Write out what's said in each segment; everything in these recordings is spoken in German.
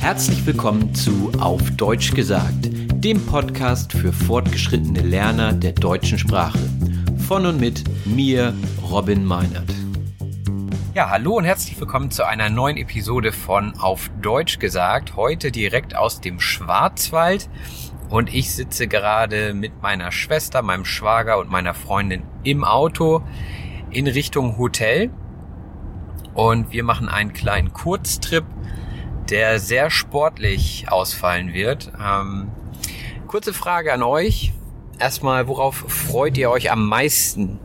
Herzlich willkommen zu Auf Deutsch gesagt, dem Podcast für fortgeschrittene Lerner der deutschen Sprache. Von und mit mir, Robin Meinert. Ja, hallo und herzlich willkommen zu einer neuen Episode von Auf Deutsch gesagt. Heute direkt aus dem Schwarzwald. Und ich sitze gerade mit meiner Schwester, meinem Schwager und meiner Freundin im Auto in Richtung Hotel. Und wir machen einen kleinen Kurztrip der sehr sportlich ausfallen wird. Ähm, kurze Frage an euch. Erstmal, worauf freut ihr euch am meisten?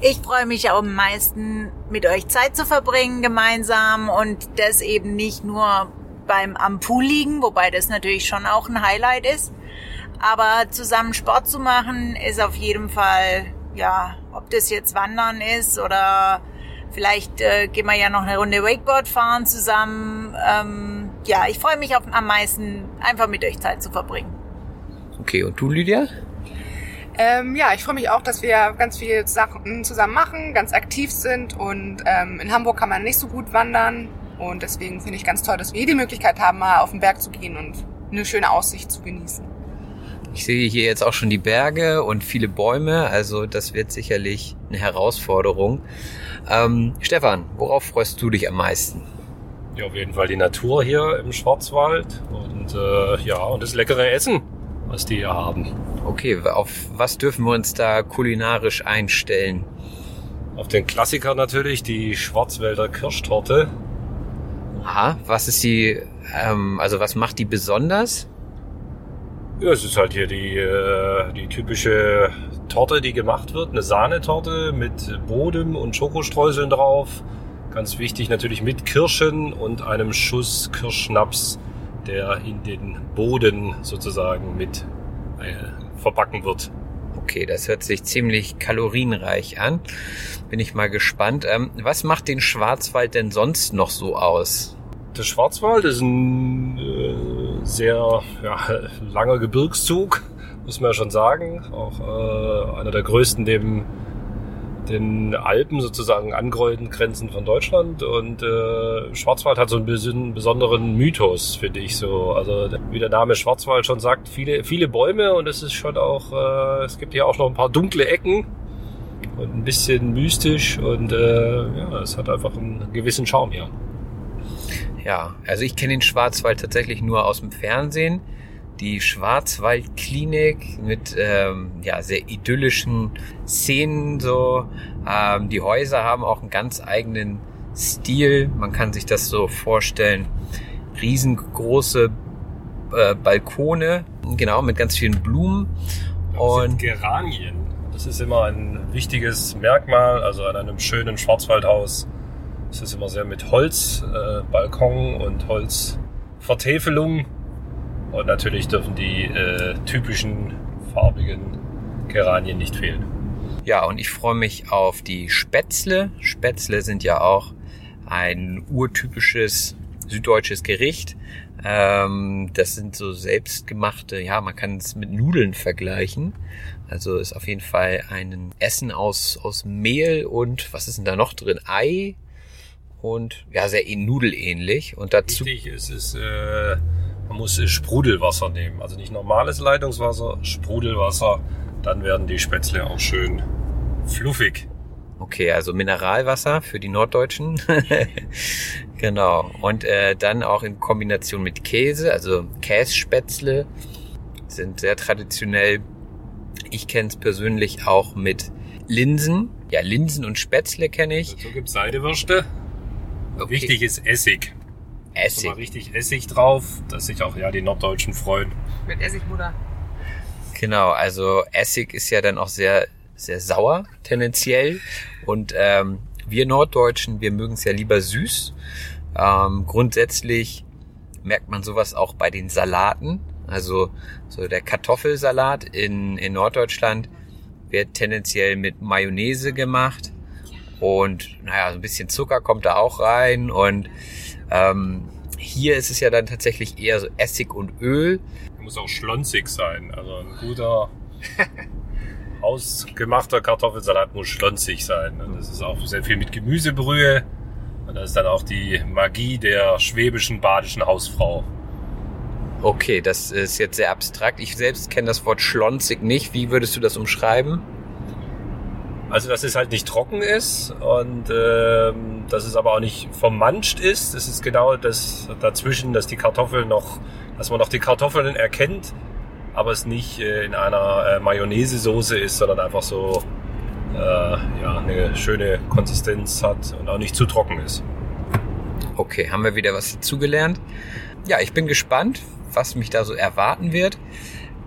Ich freue mich am meisten, mit euch Zeit zu verbringen gemeinsam und das eben nicht nur beim am Pool liegen, wobei das natürlich schon auch ein Highlight ist. Aber zusammen Sport zu machen ist auf jeden Fall, ja, ob das jetzt Wandern ist oder Vielleicht äh, gehen wir ja noch eine Runde Wakeboard fahren zusammen. Ähm, ja, ich freue mich auf, am meisten, einfach mit euch Zeit zu verbringen. Okay, und du, Lydia? Ähm, ja, ich freue mich auch, dass wir ganz viele Sachen zusammen machen, ganz aktiv sind und ähm, in Hamburg kann man nicht so gut wandern und deswegen finde ich ganz toll, dass wir hier die Möglichkeit haben, mal auf den Berg zu gehen und eine schöne Aussicht zu genießen. Ich sehe hier jetzt auch schon die Berge und viele Bäume, also das wird sicherlich eine Herausforderung. Ähm, Stefan, worauf freust du dich am meisten? Ja, auf jeden Fall die Natur hier im Schwarzwald und äh, ja, und das leckere Essen, was die hier haben. Okay, auf was dürfen wir uns da kulinarisch einstellen? Auf den Klassiker natürlich, die Schwarzwälder Kirschtorte. Aha, was ist die, ähm, also was macht die besonders? Ja, es ist halt hier die, äh, die typische Torte, die gemacht wird. Eine Sahnetorte mit Boden und Schokostreuseln drauf. Ganz wichtig natürlich mit Kirschen und einem Schuss Kirschschnaps, der in den Boden sozusagen mit äh, verbacken wird. Okay, das hört sich ziemlich kalorienreich an. Bin ich mal gespannt. Ähm, was macht den Schwarzwald denn sonst noch so aus? Der Schwarzwald ist ein äh, sehr ja, langer Gebirgszug, muss man ja schon sagen. Auch äh, einer der größten neben den Alpen sozusagen angerollten Grenzen von Deutschland. Und äh, Schwarzwald hat so einen besonderen Mythos, finde ich so. Also wie der Name Schwarzwald schon sagt, viele, viele Bäume und es ist schon auch, äh, es gibt hier auch noch ein paar dunkle Ecken und ein bisschen mystisch und äh, ja, es hat einfach einen gewissen Charme hier. Ja, also ich kenne den Schwarzwald tatsächlich nur aus dem Fernsehen. Die Schwarzwaldklinik mit ähm, ja, sehr idyllischen Szenen so. Ähm, die Häuser haben auch einen ganz eigenen Stil. Man kann sich das so vorstellen. Riesengroße äh, Balkone, genau, mit ganz vielen Blumen. Das und Geranien. Das ist immer ein wichtiges Merkmal, also an einem schönen Schwarzwaldhaus es ist immer sehr mit Holzbalkon äh, und Holzvertäfelung. Und natürlich dürfen die äh, typischen farbigen Geranien nicht fehlen. Ja, und ich freue mich auf die Spätzle. Spätzle sind ja auch ein urtypisches süddeutsches Gericht. Ähm, das sind so selbstgemachte, ja, man kann es mit Nudeln vergleichen. Also ist auf jeden Fall ein Essen aus, aus Mehl und was ist denn da noch drin? Ei und ja, sehr eh nudelähnlich. Und dazu. Wichtig ist, ist äh, man muss Sprudelwasser nehmen. Also nicht normales Leitungswasser, Sprudelwasser. Dann werden die Spätzle auch schön fluffig. Okay, also Mineralwasser für die Norddeutschen. genau. Und äh, dann auch in Kombination mit Käse, also Kässpätzle sind sehr traditionell. Ich kenne es persönlich auch mit Linsen. Ja, Linsen und Spätzle kenne ich. Dazu gibt Seidewürste. Okay. Wichtig ist Essig. Essig. Mal richtig Essig drauf, dass sich auch ja die Norddeutschen freuen. Mit Essigbutter. Genau, also Essig ist ja dann auch sehr, sehr sauer tendenziell. Und ähm, wir Norddeutschen, wir mögen es ja lieber süß. Ähm, grundsätzlich merkt man sowas auch bei den Salaten. Also so der Kartoffelsalat in, in Norddeutschland wird tendenziell mit Mayonnaise gemacht. Und naja, so ein bisschen Zucker kommt da auch rein. Und ähm, hier ist es ja dann tatsächlich eher so Essig und Öl. Muss auch schlonzig sein. Also ein guter hausgemachter Kartoffelsalat muss schlonzig sein. Und das ist auch sehr viel mit Gemüsebrühe. Und das ist dann auch die Magie der schwäbischen badischen Hausfrau. Okay, das ist jetzt sehr abstrakt. Ich selbst kenne das Wort schlonzig nicht. Wie würdest du das umschreiben? Also dass es halt nicht trocken ist und ähm, dass es aber auch nicht vermanscht ist. Das ist genau das dazwischen, dass die Kartoffeln noch, dass man noch die Kartoffeln erkennt, aber es nicht äh, in einer äh, Mayonnaise-Soße ist, sondern einfach so äh, ja, eine schöne Konsistenz hat und auch nicht zu trocken ist. Okay, haben wir wieder was dazugelernt. Ja, ich bin gespannt, was mich da so erwarten wird.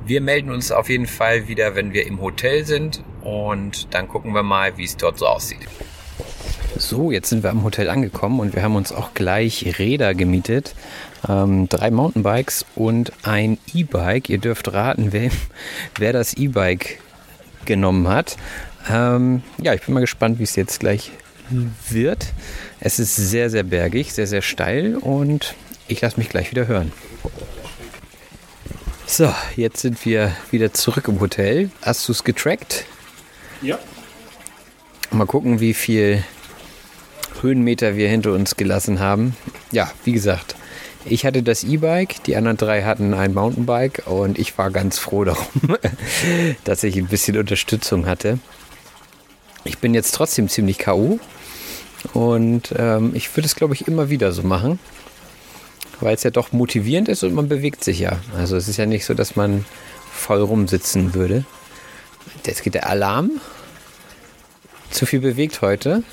Wir melden uns auf jeden Fall wieder, wenn wir im Hotel sind und dann gucken wir mal, wie es dort so aussieht. So, jetzt sind wir am Hotel angekommen und wir haben uns auch gleich Räder gemietet. Ähm, drei Mountainbikes und ein E-Bike. Ihr dürft raten, wer, wer das E-Bike genommen hat. Ähm, ja, ich bin mal gespannt, wie es jetzt gleich wird. Es ist sehr, sehr bergig, sehr, sehr steil und ich lasse mich gleich wieder hören. So, jetzt sind wir wieder zurück im Hotel. Hast du es getrackt? Ja. Mal gucken, wie viel Höhenmeter wir hinter uns gelassen haben. Ja, wie gesagt, ich hatte das E-Bike, die anderen drei hatten ein Mountainbike und ich war ganz froh darum, dass ich ein bisschen Unterstützung hatte. Ich bin jetzt trotzdem ziemlich K.O. und ähm, ich würde es, glaube ich, immer wieder so machen, weil es ja doch motivierend ist und man bewegt sich ja. Also es ist ja nicht so, dass man voll rumsitzen würde. Jetzt geht der Alarm. Zu viel bewegt heute.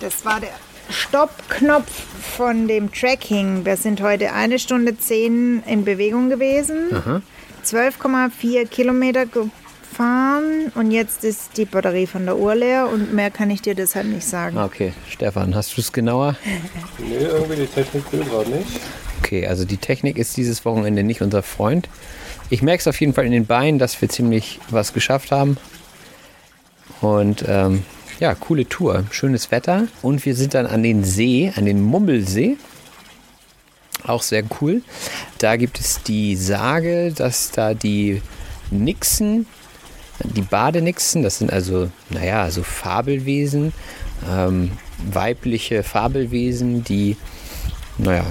Das war der Stoppknopf von dem Tracking. Wir sind heute eine Stunde zehn in Bewegung gewesen. 12,4 Kilometer gefahren und jetzt ist die Batterie von der Uhr leer und mehr kann ich dir deshalb nicht sagen. Okay, Stefan, hast du es genauer? Nee, irgendwie die Technik will gerade nicht. Okay, also die Technik ist dieses Wochenende nicht unser Freund. Ich merke es auf jeden Fall in den Beinen, dass wir ziemlich was geschafft haben. Und ähm, ja, coole Tour, schönes Wetter. Und wir sind dann an den See, an den Mummelsee. Auch sehr cool. Da gibt es die Sage, dass da die Nixen, die Badenixen, das sind also, naja, so Fabelwesen, ähm, weibliche Fabelwesen, die, naja,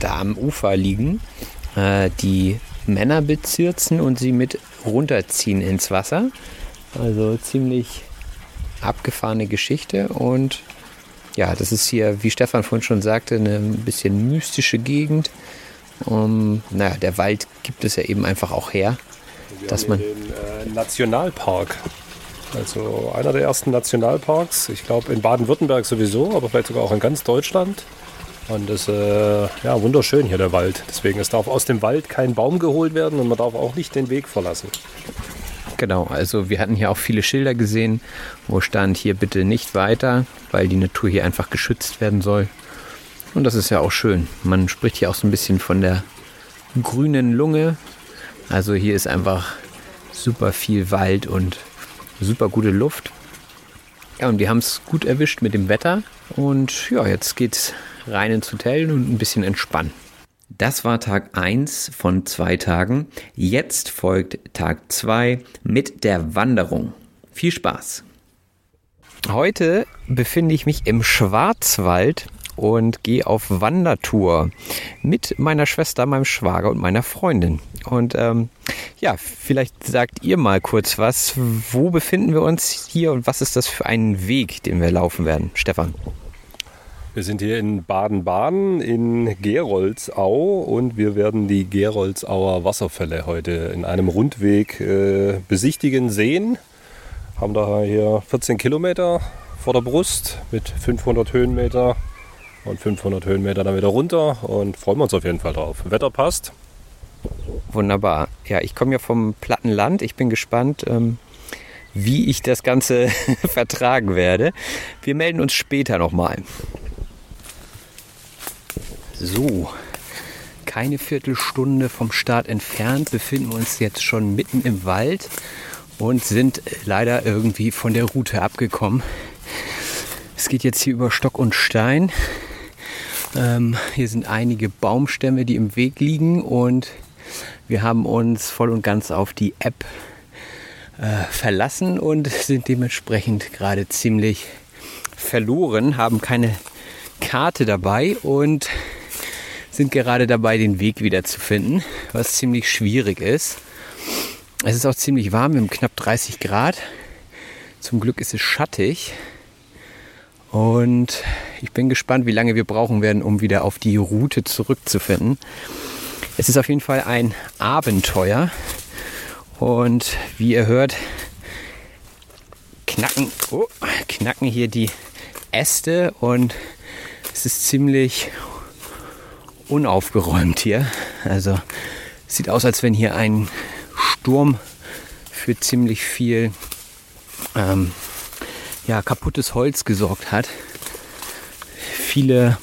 da am Ufer liegen, äh, die Männer bezirzen und sie mit runterziehen ins Wasser. Also ziemlich abgefahrene Geschichte und ja, das ist hier, wie Stefan vorhin schon sagte, eine ein bisschen mystische Gegend. Um, naja, der Wald gibt es ja eben einfach auch her, Wir dass man. den äh, Nationalpark. Also einer der ersten Nationalparks. Ich glaube in Baden-Württemberg sowieso, aber vielleicht sogar auch in ganz Deutschland. Und das ist äh, ja wunderschön hier der Wald. Deswegen es darf aus dem Wald kein Baum geholt werden und man darf auch nicht den Weg verlassen. Genau, also wir hatten hier auch viele Schilder gesehen, wo stand hier bitte nicht weiter, weil die Natur hier einfach geschützt werden soll. Und das ist ja auch schön. Man spricht hier auch so ein bisschen von der grünen Lunge. Also hier ist einfach super viel Wald und super gute Luft. Ja, und wir haben es gut erwischt mit dem Wetter. Und ja, jetzt geht's rein ins Hotel und ein bisschen entspannen. Das war Tag 1 von zwei Tagen. Jetzt folgt Tag 2 mit der Wanderung. Viel Spaß! Heute befinde ich mich im Schwarzwald und gehe auf Wandertour mit meiner Schwester, meinem Schwager und meiner Freundin. Und ähm, ja, vielleicht sagt ihr mal kurz was. Wo befinden wir uns hier und was ist das für ein Weg, den wir laufen werden? Stefan. Wir sind hier in Baden-Baden in Geroldsau und wir werden die Geroldsauer Wasserfälle heute in einem Rundweg äh, besichtigen sehen. Haben da hier 14 Kilometer vor der Brust mit 500 Höhenmeter und 500 Höhenmeter dann wieder runter und freuen wir uns auf jeden Fall drauf. Wetter passt. Wunderbar. Ja, ich komme ja vom platten Land. Ich bin gespannt, ähm, wie ich das Ganze vertragen werde. Wir melden uns später nochmal. So, keine Viertelstunde vom Start entfernt befinden wir uns jetzt schon mitten im Wald und sind leider irgendwie von der Route abgekommen. Es geht jetzt hier über Stock und Stein. Ähm, hier sind einige Baumstämme, die im Weg liegen und wir haben uns voll und ganz auf die App äh, verlassen und sind dementsprechend gerade ziemlich verloren, haben keine Karte dabei und sind gerade dabei, den Weg wieder zu finden, was ziemlich schwierig ist. Es ist auch ziemlich warm, wir haben knapp 30 Grad. Zum Glück ist es schattig. Und ich bin gespannt, wie lange wir brauchen werden, um wieder auf die Route zurückzufinden. Es ist auf jeden Fall ein Abenteuer. Und wie ihr hört, knacken, oh, knacken hier die Äste und es ist ziemlich unaufgeräumt hier. Also sieht aus, als wenn hier ein Sturm für ziemlich viel ähm, ja, kaputtes Holz gesorgt hat. Viele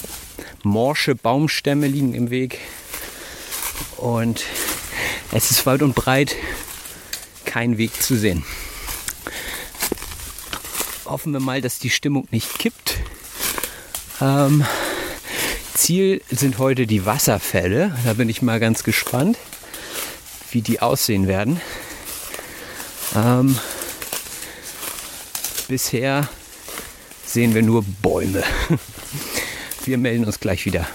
morsche Baumstämme liegen im Weg und es ist weit und breit kein Weg zu sehen. Hoffen wir mal, dass die Stimmung nicht kippt. Ähm, Ziel sind heute die Wasserfälle. Da bin ich mal ganz gespannt, wie die aussehen werden. Ähm, bisher sehen wir nur Bäume. Wir melden uns gleich wieder.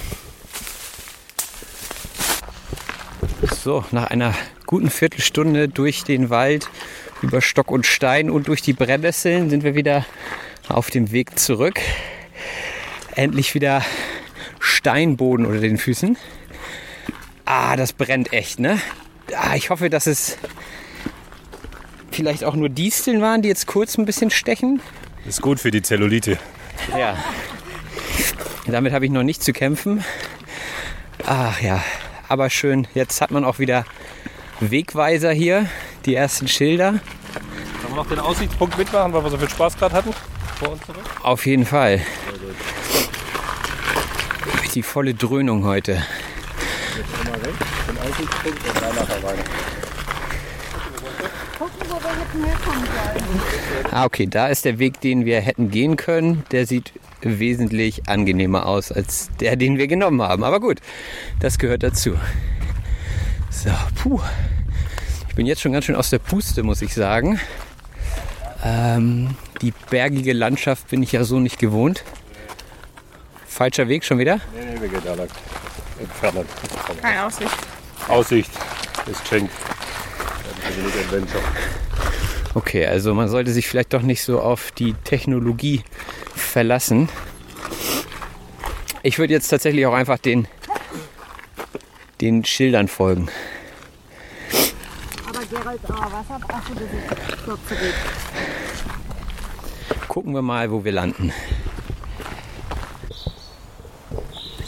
So, nach einer guten Viertelstunde durch den Wald, über Stock und Stein und durch die Brennnesseln sind wir wieder auf dem Weg zurück. Endlich wieder Steinboden unter den Füßen. Ah, das brennt echt, ne? Ah, ich hoffe, dass es vielleicht auch nur Disteln waren, die jetzt kurz ein bisschen stechen. Ist gut für die Zellulite. Ja. Damit habe ich noch nicht zu kämpfen. Ach ja, aber schön. Jetzt hat man auch wieder Wegweiser hier, die ersten Schilder. Können wir noch den Aussichtspunkt mitmachen, weil wir so viel Spaß gerade hatten? Vor uns zurück? Auf jeden Fall die volle Dröhnung heute. Ah, okay, da ist der Weg, den wir hätten gehen können. Der sieht wesentlich angenehmer aus als der, den wir genommen haben. Aber gut, das gehört dazu. So, puh. Ich bin jetzt schon ganz schön aus der Puste, muss ich sagen. Ähm, die bergige Landschaft bin ich ja so nicht gewohnt. Falscher Weg schon wieder? Nee, nee, wir gehen da lang. Entfernen. Keine Aussicht. Aussicht ist geschenkt. Also nicht Adventure. Okay, also man sollte sich vielleicht doch nicht so auf die Technologie verlassen. Ich würde jetzt tatsächlich auch einfach den, den Schildern folgen. Aber Geroldsauer Wasser, achso, das ist dort zurück. Gucken wir mal, wo wir landen.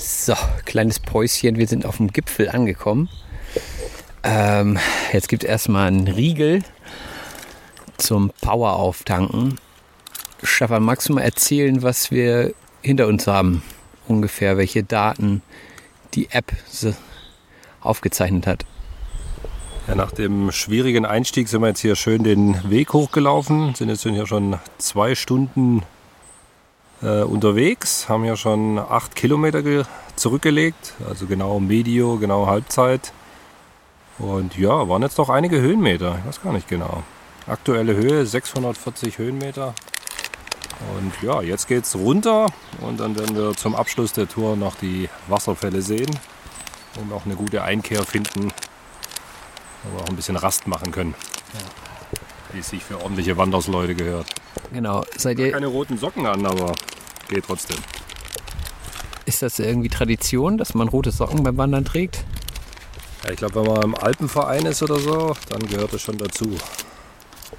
So, kleines Päuschen. Wir sind auf dem Gipfel angekommen. Ähm, jetzt gibt es erstmal einen Riegel zum Power auftanken. Stefan, magst du mal erzählen, was wir hinter uns haben? Ungefähr, welche Daten die App aufgezeichnet hat. Ja, nach dem schwierigen Einstieg sind wir jetzt hier schön den Weg hochgelaufen, sind jetzt hier schon zwei Stunden äh, unterwegs, haben ja schon acht Kilometer zurückgelegt, also genau Medio, genau Halbzeit. Und ja, waren jetzt doch einige Höhenmeter, ich weiß gar nicht genau. Aktuelle Höhe 640 Höhenmeter. Und ja, jetzt geht's runter und dann werden wir zum Abschluss der Tour noch die Wasserfälle sehen und auch eine gute Einkehr finden wo wir auch ein bisschen Rast machen können. Ja. Wie es sich für ordentliche Wandersleute gehört. Genau. Seid ihr keine roten Socken an, aber geht trotzdem. Ist das irgendwie Tradition, dass man rote Socken beim Wandern trägt? Ja, ich glaube, wenn man im Alpenverein ist oder so, dann gehört das schon dazu.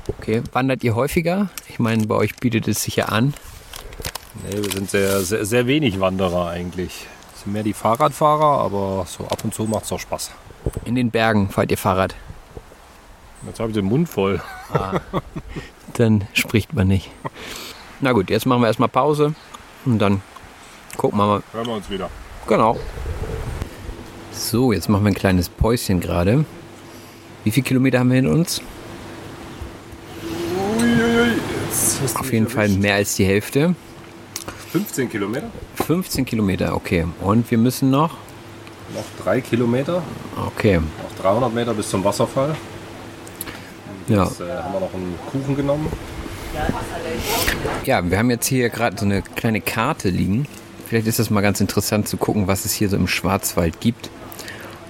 Okay, wandert ihr häufiger? Ich meine, bei euch bietet es sich ja an. Nee, wir sind sehr, sehr, sehr wenig Wanderer eigentlich. Es sind mehr die Fahrradfahrer, aber so ab und zu macht es auch Spaß. In den Bergen fahrt ihr Fahrrad? Jetzt habe ich den Mund voll. Ah, dann spricht man nicht. Na gut, jetzt machen wir erstmal Pause und dann gucken wir mal. Hören wir uns wieder. Genau. So, jetzt machen wir ein kleines Päuschen gerade. Wie viele Kilometer haben wir hinter uns? Uiuiui, Auf jeden Fall mehr als die Hälfte. 15 Kilometer? 15 Kilometer, okay. Und wir müssen noch noch drei Kilometer. Okay. Noch 300 Meter bis zum Wasserfall. Ja. Jetzt äh, haben wir noch einen Kuchen genommen. Ja, wir haben jetzt hier gerade so eine kleine Karte liegen. Vielleicht ist das mal ganz interessant zu gucken, was es hier so im Schwarzwald gibt.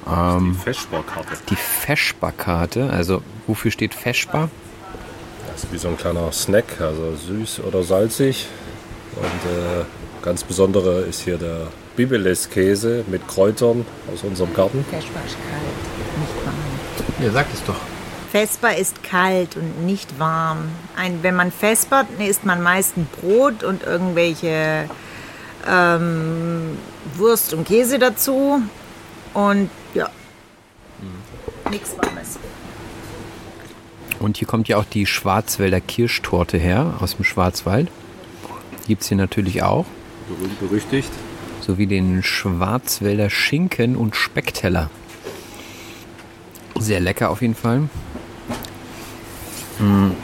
Ähm, die Feschbar-Karte. Die Feschbar-Karte, also wofür steht Feschbar? Das ist wie so ein kleiner Snack, also süß oder salzig. Und äh, ganz besondere ist hier der Bibeles-Käse mit Kräutern aus unserem Garten. Vespa ist kalt, nicht warm. Ja, sagt es doch. Vespa ist kalt und nicht warm. Ein, wenn man vespert, isst man meistens Brot und irgendwelche ähm, Wurst und Käse dazu. Und ja, mhm. nichts Warmes. Und hier kommt ja auch die Schwarzwälder Kirschtorte her aus dem Schwarzwald. Gibt es hier natürlich auch. Berühmt berüchtigt sowie den Schwarzwälder Schinken und Speckteller. Sehr lecker auf jeden Fall. Hm.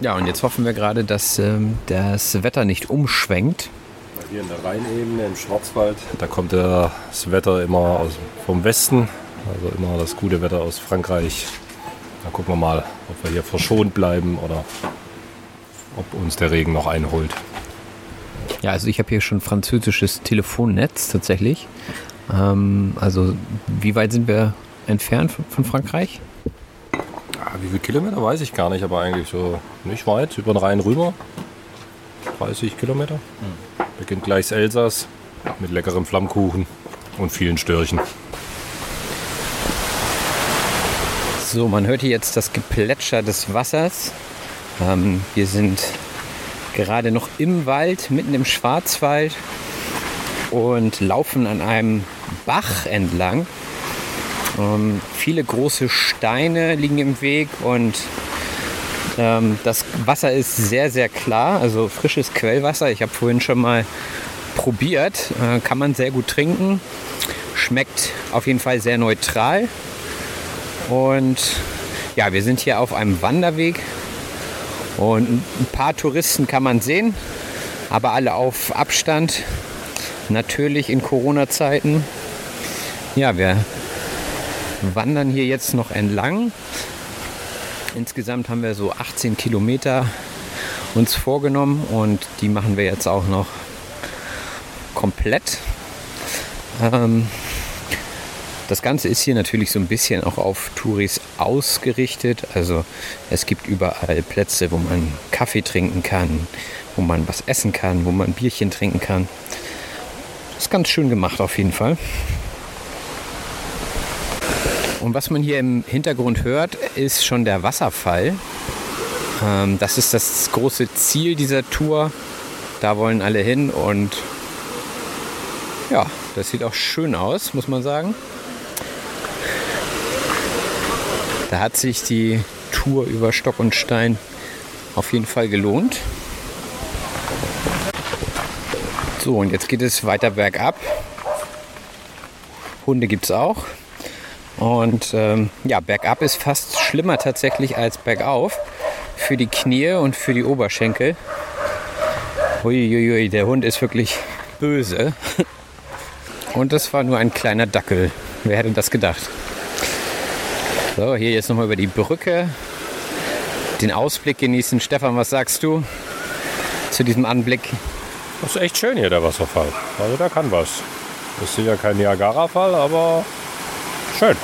Ja, und jetzt hoffen wir gerade, dass ähm, das Wetter nicht umschwenkt. Hier in der Rheinebene im Schwarzwald, da kommt das Wetter immer aus, vom Westen, also immer das gute Wetter aus Frankreich. Da gucken wir mal, ob wir hier verschont bleiben oder ob uns der Regen noch einholt. Ja, also ich habe hier schon französisches Telefonnetz tatsächlich. Ähm, also wie weit sind wir entfernt von Frankreich? Ja, wie viele Kilometer weiß ich gar nicht, aber eigentlich so nicht weit, über den Rhein rüber. 30 Kilometer. Hm. Beginnt gleich Elsass mit leckerem Flammkuchen und vielen Störchen. So, man hört hier jetzt das Geplätscher des Wassers. Ähm, wir sind gerade noch im Wald, mitten im Schwarzwald und laufen an einem Bach entlang. Ähm, viele große Steine liegen im Weg und ähm, das Wasser ist sehr, sehr klar, also frisches Quellwasser. Ich habe vorhin schon mal probiert, äh, kann man sehr gut trinken, schmeckt auf jeden Fall sehr neutral. Und ja, wir sind hier auf einem Wanderweg und ein paar Touristen kann man sehen, aber alle auf Abstand. Natürlich in Corona-Zeiten. Ja, wir wandern hier jetzt noch entlang. Insgesamt haben wir so 18 Kilometer uns vorgenommen und die machen wir jetzt auch noch komplett. Ähm, das Ganze ist hier natürlich so ein bisschen auch auf Touris ausgerichtet. Also es gibt überall Plätze, wo man Kaffee trinken kann, wo man was essen kann, wo man Bierchen trinken kann. Das ist ganz schön gemacht auf jeden Fall. Und was man hier im Hintergrund hört, ist schon der Wasserfall. Ähm, das ist das große Ziel dieser Tour. Da wollen alle hin und ja, das sieht auch schön aus, muss man sagen. Da hat sich die Tour über Stock und Stein auf jeden Fall gelohnt. So, und jetzt geht es weiter bergab. Hunde gibt es auch. Und ähm, ja, bergab ist fast schlimmer tatsächlich als bergauf. Für die Knie und für die Oberschenkel. Uiuiui, der Hund ist wirklich böse. Und das war nur ein kleiner Dackel. Wer hätte das gedacht? So, hier jetzt nochmal über die Brücke. Den Ausblick genießen. Stefan, was sagst du zu diesem Anblick? Das ist echt schön hier, der Wasserfall. Also da kann was. Das ist sicher kein Niagara-Fall, aber schön.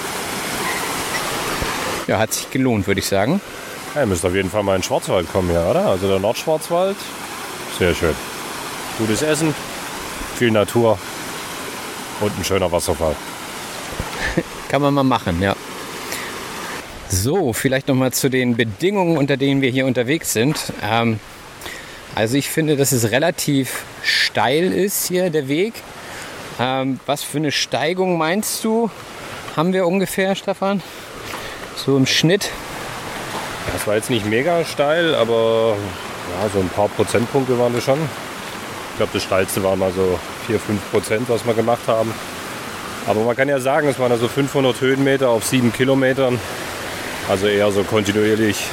Ja, hat sich gelohnt, würde ich sagen. Ja, ihr müsst auf jeden Fall mal in den Schwarzwald kommen hier, oder? Also der Nordschwarzwald. Sehr schön. Gutes Essen, viel Natur und ein schöner Wasserfall. Kann man mal machen, ja. So, vielleicht noch mal zu den Bedingungen, unter denen wir hier unterwegs sind. Ähm, also ich finde, dass es relativ steil ist hier der Weg. Ähm, was für eine Steigung meinst du, haben wir ungefähr, Stefan? So im Schnitt? Das war jetzt nicht mega steil, aber ja, so ein paar Prozentpunkte waren das schon. Ich glaube, das steilste waren mal so 4, 5 Prozent, was wir gemacht haben. Aber man kann ja sagen, es waren also 500 Höhenmeter auf 7 Kilometern. Also eher so kontinuierlich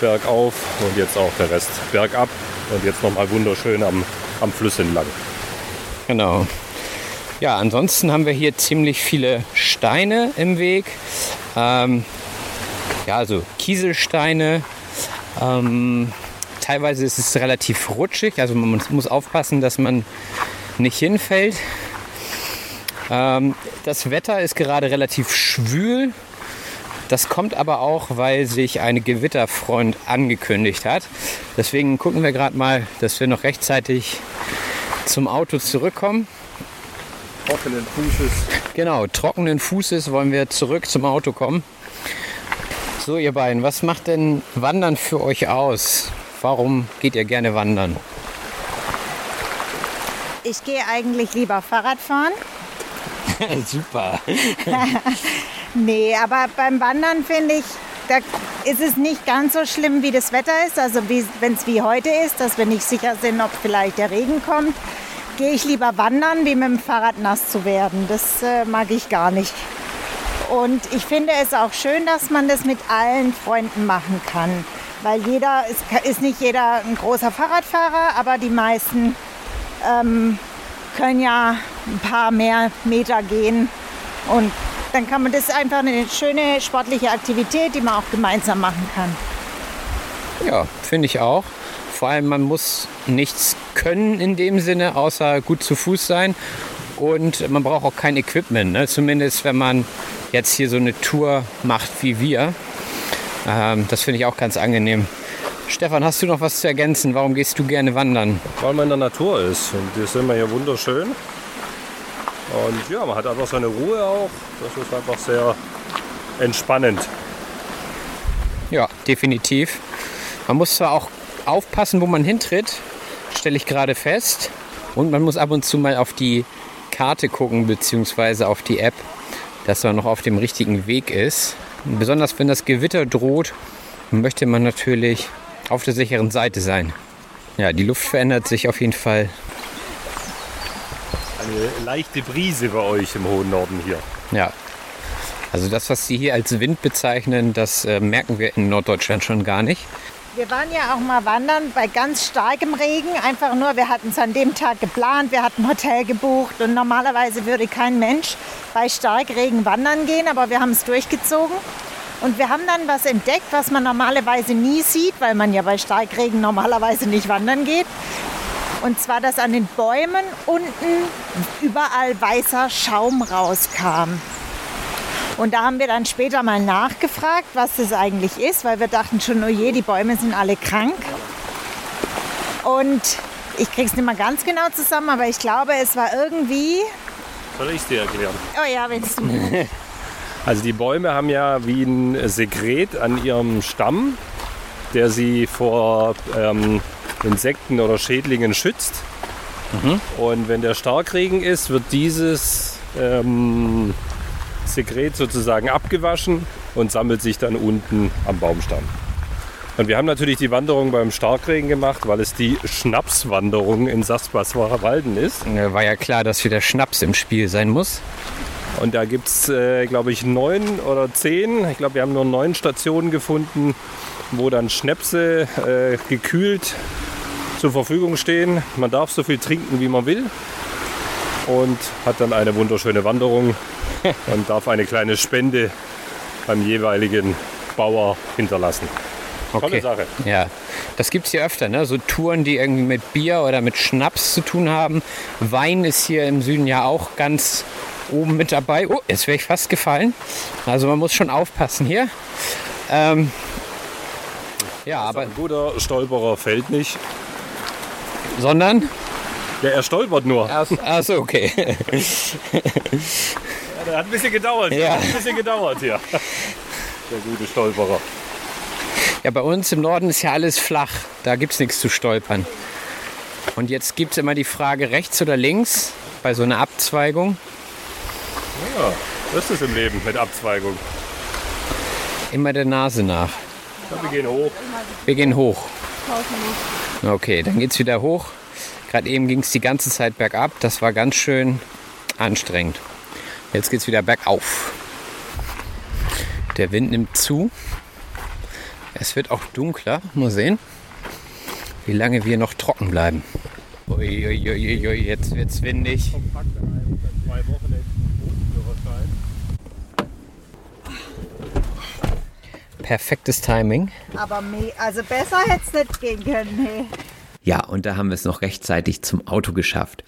bergauf und jetzt auch der Rest bergab. Und jetzt nochmal wunderschön am, am Fluss entlang. Genau. Ja, ansonsten haben wir hier ziemlich viele Steine im Weg. Ähm, ja, also Kieselsteine. Ähm, teilweise ist es relativ rutschig, also man muss aufpassen, dass man nicht hinfällt. Ähm, das Wetter ist gerade relativ schwül. Das kommt aber auch, weil sich eine Gewitterfront angekündigt hat. Deswegen gucken wir gerade mal, dass wir noch rechtzeitig zum Auto zurückkommen. Trockenen Fußes. Genau, trockenen Fußes wollen wir zurück zum Auto kommen. So, ihr beiden, was macht denn Wandern für euch aus? Warum geht ihr gerne wandern? Ich gehe eigentlich lieber Fahrrad fahren. Super. Nee, aber beim Wandern finde ich, da ist es nicht ganz so schlimm, wie das Wetter ist. Also wenn es wie heute ist, dass wir nicht sicher sind, ob vielleicht der Regen kommt, gehe ich lieber wandern, wie mit dem Fahrrad nass zu werden. Das äh, mag ich gar nicht. Und ich finde es auch schön, dass man das mit allen Freunden machen kann. Weil jeder ist, ist nicht jeder ein großer Fahrradfahrer, aber die meisten ähm, können ja ein paar mehr Meter gehen. Und dann kann man das einfach eine schöne sportliche Aktivität, die man auch gemeinsam machen kann. Ja, finde ich auch. Vor allem, man muss nichts können in dem Sinne, außer gut zu Fuß sein. Und man braucht auch kein Equipment. Ne? Zumindest, wenn man jetzt hier so eine Tour macht wie wir. Ähm, das finde ich auch ganz angenehm. Stefan, hast du noch was zu ergänzen? Warum gehst du gerne wandern? Weil man in der Natur ist. Und hier sind wir hier wunderschön. Und ja, man hat einfach seine Ruhe auch. Das ist einfach sehr entspannend. Ja, definitiv. Man muss zwar auch aufpassen, wo man hintritt, stelle ich gerade fest. Und man muss ab und zu mal auf die Karte gucken, beziehungsweise auf die App, dass man noch auf dem richtigen Weg ist. Und besonders wenn das Gewitter droht, möchte man natürlich auf der sicheren Seite sein. Ja, die Luft verändert sich auf jeden Fall. Eine leichte Brise bei euch im hohen Norden hier. Ja. Also das, was Sie hier als Wind bezeichnen, das äh, merken wir in Norddeutschland schon gar nicht. Wir waren ja auch mal wandern bei ganz starkem Regen. Einfach nur, wir hatten es an dem Tag geplant, wir hatten ein Hotel gebucht und normalerweise würde kein Mensch bei Starkregen wandern gehen, aber wir haben es durchgezogen. Und wir haben dann was entdeckt, was man normalerweise nie sieht, weil man ja bei Starkregen normalerweise nicht wandern geht. Und zwar, dass an den Bäumen unten überall weißer Schaum rauskam. Und da haben wir dann später mal nachgefragt, was das eigentlich ist, weil wir dachten schon, oh je, die Bäume sind alle krank. Und ich krieg's nicht mal ganz genau zusammen, aber ich glaube, es war irgendwie. Soll ich es dir erklären? Oh ja, wenn du. Also die Bäume haben ja wie ein Sekret an ihrem Stamm, der sie vor ähm, Insekten oder Schädlingen schützt. Mhm. Und wenn der Starkregen ist, wird dieses ähm, Sekret sozusagen abgewaschen und sammelt sich dann unten am Baumstamm. Und wir haben natürlich die Wanderung beim Starkregen gemacht, weil es die Schnapswanderung in Sassbaswarer Walden ist. War ja klar, dass wieder Schnaps im Spiel sein muss. Und da gibt es, äh, glaube ich, neun oder zehn. Ich glaube, wir haben nur neun Stationen gefunden, wo dann Schnäpse äh, gekühlt zur Verfügung stehen. Man darf so viel trinken, wie man will. Und hat dann eine wunderschöne Wanderung und darf eine kleine Spende beim jeweiligen Bauer hinterlassen. Tolle Sache. Ja, das gibt es hier öfter, ne? So Touren, die irgendwie mit Bier oder mit Schnaps zu tun haben. Wein ist hier im Süden ja auch ganz oben mit dabei. Oh, jetzt wäre ich fast gefallen. Also man muss schon aufpassen hier. Ähm, ja, aber. Ein guter Stolperer fällt nicht. Sondern? Ja, er stolpert nur. Achso, okay. ja, der hat ein bisschen gedauert. Ja. Hat ein bisschen gedauert hier. Der gute Stolperer. Ja, bei uns im Norden ist ja alles flach. Da gibt es nichts zu stolpern. Und jetzt gibt es immer die Frage rechts oder links bei so einer Abzweigung. Ja, das ist im Leben mit Abzweigung. Immer der Nase nach. Ja, wir gehen hoch. Wir gehen hoch. Okay, dann geht's wieder hoch. Gerade eben ging es die ganze Zeit bergab. Das war ganz schön anstrengend. Jetzt geht's wieder bergauf. Der Wind nimmt zu. Es wird auch dunkler. Mal sehen, wie lange wir noch trocken bleiben. Uiuiuiui, jetzt wird's windig. Perfektes Timing. Aber also besser hätte es nicht gehen können. Hey. Ja, und da haben wir es noch rechtzeitig zum Auto geschafft.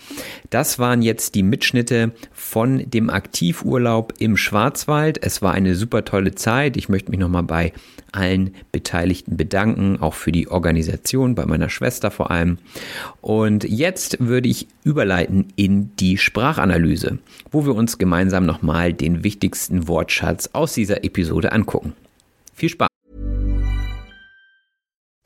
Das waren jetzt die Mitschnitte von dem Aktivurlaub im Schwarzwald. Es war eine super tolle Zeit. Ich möchte mich nochmal bei allen Beteiligten bedanken, auch für die Organisation, bei meiner Schwester vor allem. Und jetzt würde ich überleiten in die Sprachanalyse, wo wir uns gemeinsam nochmal den wichtigsten Wortschatz aus dieser Episode angucken. Viel Spaß!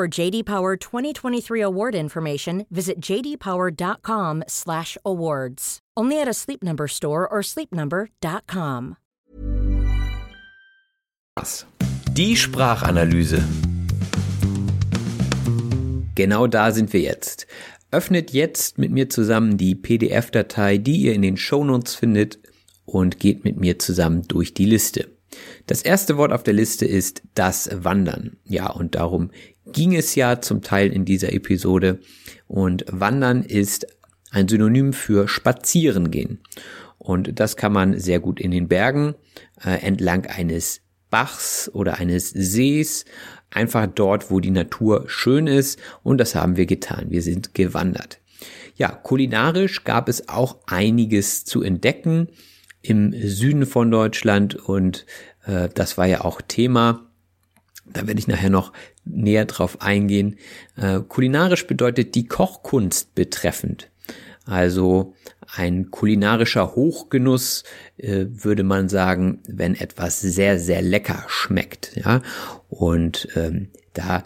For JD Power 2023 award information, visit jdpower.com/awards. Only at a Sleep Number store or sleepnumber.com. Die Sprachanalyse. Genau da sind wir jetzt. Öffnet jetzt mit mir zusammen die PDF-Datei, die ihr in den Shownotes findet und geht mit mir zusammen durch die Liste. Das erste Wort auf der Liste ist das Wandern. Ja, und darum ging es ja zum Teil in dieser Episode. Und Wandern ist ein Synonym für Spazieren gehen. Und das kann man sehr gut in den Bergen äh, entlang eines Bachs oder eines Sees, einfach dort, wo die Natur schön ist. Und das haben wir getan. Wir sind gewandert. Ja, kulinarisch gab es auch einiges zu entdecken im Süden von Deutschland und äh, das war ja auch Thema. Da werde ich nachher noch näher drauf eingehen. Äh, kulinarisch bedeutet die Kochkunst betreffend. Also ein kulinarischer Hochgenuss äh, würde man sagen, wenn etwas sehr, sehr lecker schmeckt. Ja? Und ähm, da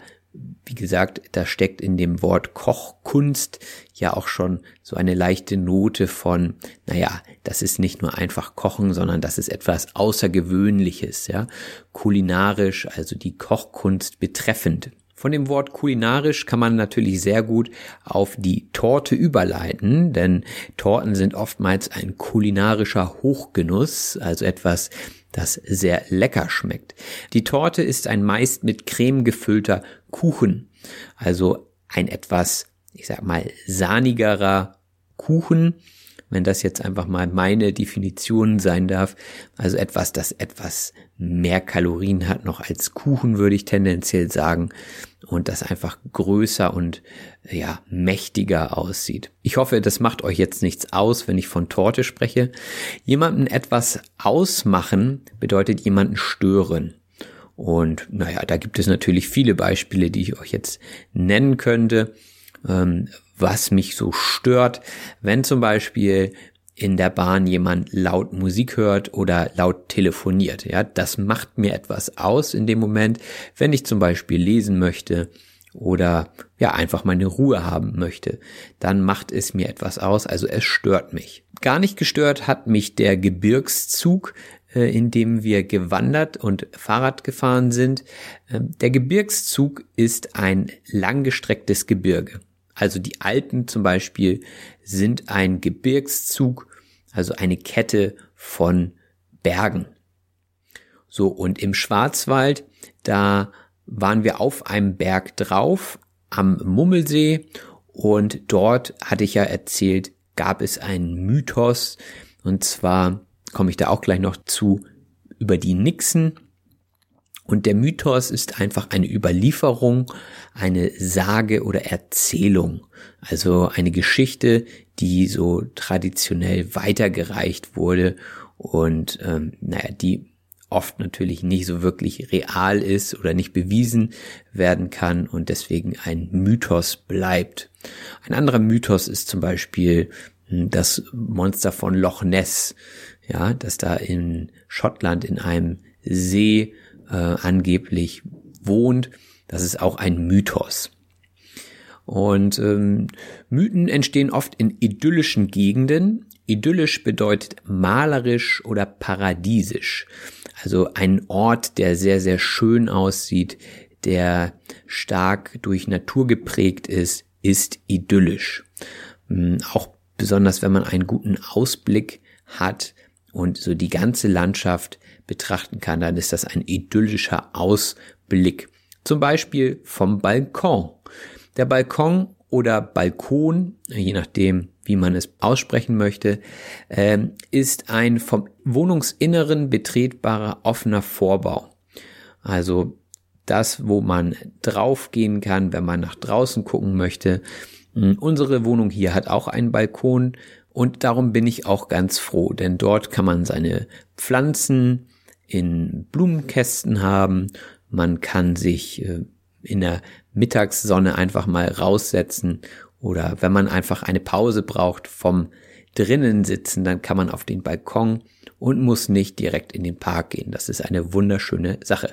wie gesagt, da steckt in dem Wort Kochkunst ja auch schon so eine leichte Note von, naja, das ist nicht nur einfach Kochen, sondern das ist etwas Außergewöhnliches, ja. Kulinarisch, also die Kochkunst betreffend. Von dem Wort kulinarisch kann man natürlich sehr gut auf die Torte überleiten, denn Torten sind oftmals ein kulinarischer Hochgenuss, also etwas, das sehr lecker schmeckt. Die Torte ist ein meist mit Creme gefüllter Kuchen, also ein etwas, ich sag mal, sahnigerer Kuchen wenn das jetzt einfach mal meine Definition sein darf. Also etwas, das etwas mehr Kalorien hat noch als Kuchen, würde ich tendenziell sagen. Und das einfach größer und ja, mächtiger aussieht. Ich hoffe, das macht euch jetzt nichts aus, wenn ich von Torte spreche. Jemanden etwas ausmachen bedeutet jemanden stören. Und naja, da gibt es natürlich viele Beispiele, die ich euch jetzt nennen könnte, ähm, was mich so stört, wenn zum Beispiel in der Bahn jemand laut Musik hört oder laut telefoniert. Ja, das macht mir etwas aus in dem Moment, wenn ich zum Beispiel lesen möchte oder ja einfach meine Ruhe haben möchte, dann macht es mir etwas aus, also es stört mich. Gar nicht gestört hat mich der Gebirgszug, äh, in dem wir gewandert und Fahrrad gefahren sind. Ähm, der Gebirgszug ist ein langgestrecktes Gebirge. Also die Alpen zum Beispiel sind ein Gebirgszug, also eine Kette von Bergen. So, und im Schwarzwald, da waren wir auf einem Berg drauf, am Mummelsee, und dort hatte ich ja erzählt, gab es einen Mythos, und zwar komme ich da auch gleich noch zu, über die Nixen. Und der Mythos ist einfach eine Überlieferung, eine Sage oder Erzählung. Also eine Geschichte, die so traditionell weitergereicht wurde und ähm, naja, die oft natürlich nicht so wirklich real ist oder nicht bewiesen werden kann und deswegen ein Mythos bleibt. Ein anderer Mythos ist zum Beispiel hm, das Monster von Loch Ness, ja, das da in Schottland in einem See äh, angeblich wohnt. Das ist auch ein Mythos. Und ähm, Mythen entstehen oft in idyllischen Gegenden. Idyllisch bedeutet malerisch oder paradiesisch. Also ein Ort, der sehr, sehr schön aussieht, der stark durch Natur geprägt ist, ist idyllisch. Hm, auch besonders, wenn man einen guten Ausblick hat und so die ganze Landschaft betrachten kann, dann ist das ein idyllischer Ausblick. Zum Beispiel vom Balkon. Der Balkon oder Balkon, je nachdem, wie man es aussprechen möchte, ähm, ist ein vom Wohnungsinneren betretbarer offener Vorbau. Also das, wo man draufgehen kann, wenn man nach draußen gucken möchte. Hm, unsere Wohnung hier hat auch einen Balkon und darum bin ich auch ganz froh, denn dort kann man seine Pflanzen in Blumenkästen haben. Man kann sich äh, in der Mittagssonne einfach mal raussetzen oder wenn man einfach eine Pause braucht vom drinnen sitzen, dann kann man auf den Balkon und muss nicht direkt in den Park gehen. Das ist eine wunderschöne Sache.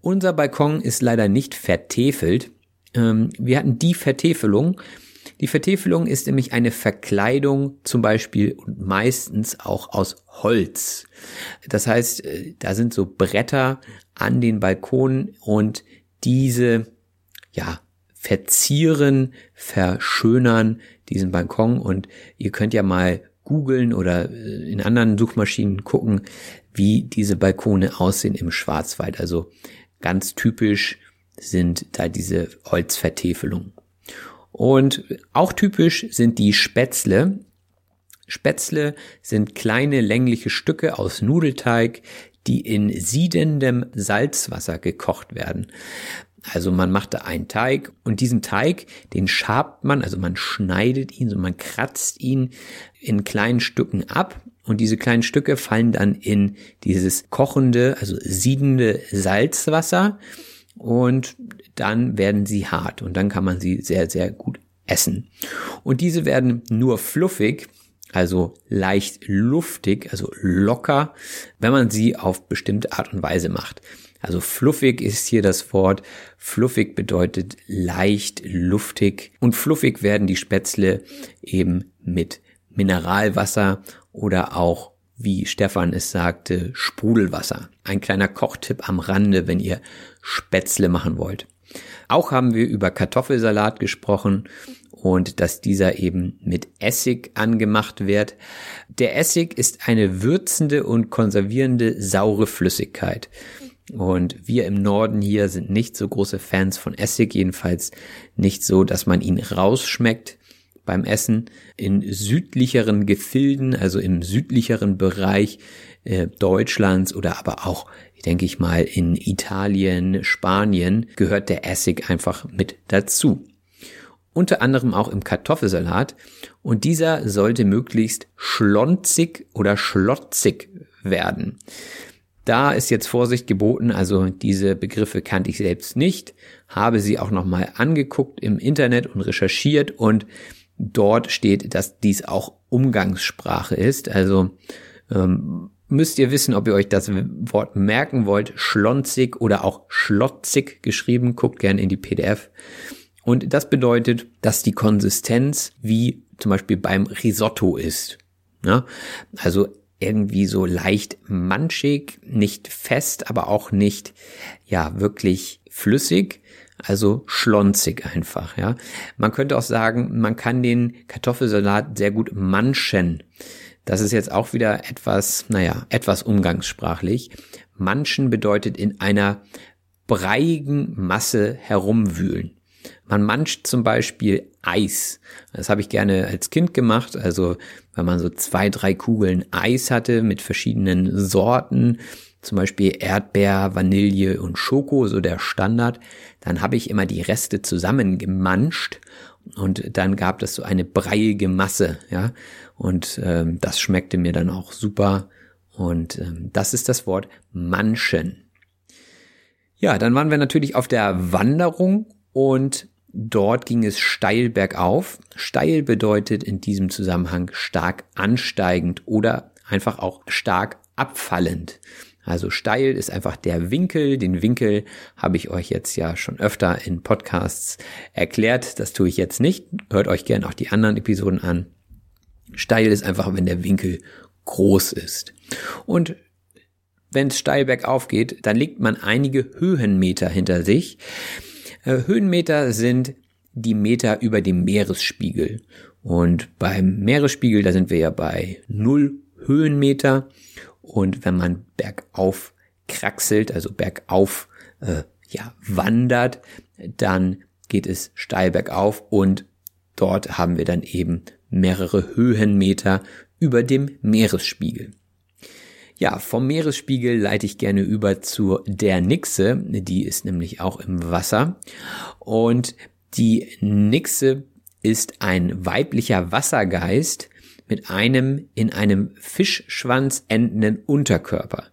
Unser Balkon ist leider nicht vertefelt. Ähm, wir hatten die Vertäfelung, die Vertäfelung ist nämlich eine Verkleidung zum Beispiel und meistens auch aus Holz. Das heißt, äh, da sind so Bretter an den Balkonen und diese, ja, verzieren, verschönern diesen Balkon und ihr könnt ja mal googeln oder äh, in anderen Suchmaschinen gucken, wie diese Balkone aussehen im Schwarzwald. Also ganz typisch sind da diese Holzvertäfelungen. Und auch typisch sind die Spätzle. Spätzle sind kleine längliche Stücke aus Nudelteig, die in siedendem Salzwasser gekocht werden. Also man macht da einen Teig und diesen Teig, den schabt man, also man schneidet ihn, so man kratzt ihn in kleinen Stücken ab und diese kleinen Stücke fallen dann in dieses kochende, also siedende Salzwasser und dann werden sie hart und dann kann man sie sehr, sehr gut essen. Und diese werden nur fluffig, also leicht luftig, also locker, wenn man sie auf bestimmte Art und Weise macht. Also fluffig ist hier das Wort. Fluffig bedeutet leicht, luftig. Und fluffig werden die Spätzle eben mit Mineralwasser oder auch wie Stefan es sagte, Sprudelwasser. Ein kleiner Kochtipp am Rande, wenn ihr Spätzle machen wollt. Auch haben wir über Kartoffelsalat gesprochen und dass dieser eben mit Essig angemacht wird. Der Essig ist eine würzende und konservierende saure Flüssigkeit. Und wir im Norden hier sind nicht so große Fans von Essig, jedenfalls nicht so, dass man ihn rausschmeckt. Beim Essen in südlicheren Gefilden, also im südlicheren Bereich äh, Deutschlands oder aber auch, denke ich mal, in Italien, Spanien gehört der Essig einfach mit dazu. Unter anderem auch im Kartoffelsalat und dieser sollte möglichst schlonzig oder schlotzig werden. Da ist jetzt Vorsicht geboten, also diese Begriffe kannte ich selbst nicht, habe sie auch nochmal angeguckt im Internet und recherchiert und dort steht, dass dies auch Umgangssprache ist. Also ähm, müsst ihr wissen, ob ihr euch das Wort merken wollt, schlonzig oder auch schlotzig geschrieben, guckt gerne in die PDF. Und das bedeutet, dass die Konsistenz wie zum Beispiel beim Risotto ist. Ja? Also irgendwie so leicht manchig, nicht fest, aber auch nicht, ja, wirklich flüssig, also schlonzig einfach, ja. Man könnte auch sagen, man kann den Kartoffelsalat sehr gut manchen. Das ist jetzt auch wieder etwas, naja, etwas umgangssprachlich. Manchen bedeutet in einer breiigen Masse herumwühlen. Man mancht zum Beispiel Eis. Das habe ich gerne als Kind gemacht. Also wenn man so zwei, drei Kugeln Eis hatte mit verschiedenen Sorten, zum Beispiel Erdbeer, Vanille und Schoko, so der Standard, dann habe ich immer die Reste zusammengemanscht und dann gab es so eine breiige Masse, ja. Und ähm, das schmeckte mir dann auch super. Und ähm, das ist das Wort manchen. Ja, dann waren wir natürlich auf der Wanderung und dort ging es steil bergauf. Steil bedeutet in diesem Zusammenhang stark ansteigend oder einfach auch stark abfallend. Also steil ist einfach der Winkel. Den Winkel habe ich euch jetzt ja schon öfter in Podcasts erklärt. Das tue ich jetzt nicht. Hört euch gern auch die anderen Episoden an. Steil ist einfach, wenn der Winkel groß ist. Und wenn es steil bergauf geht, dann legt man einige Höhenmeter hinter sich. Äh, Höhenmeter sind die Meter über dem Meeresspiegel. Und beim Meeresspiegel, da sind wir ja bei null Höhenmeter. Und wenn man bergauf kraxelt, also bergauf äh, ja, wandert, dann geht es steil bergauf und dort haben wir dann eben mehrere Höhenmeter über dem Meeresspiegel. Ja, vom Meeresspiegel leite ich gerne über zu der Nixe, die ist nämlich auch im Wasser und die Nixe ist ein weiblicher Wassergeist mit einem in einem Fischschwanz endenden Unterkörper.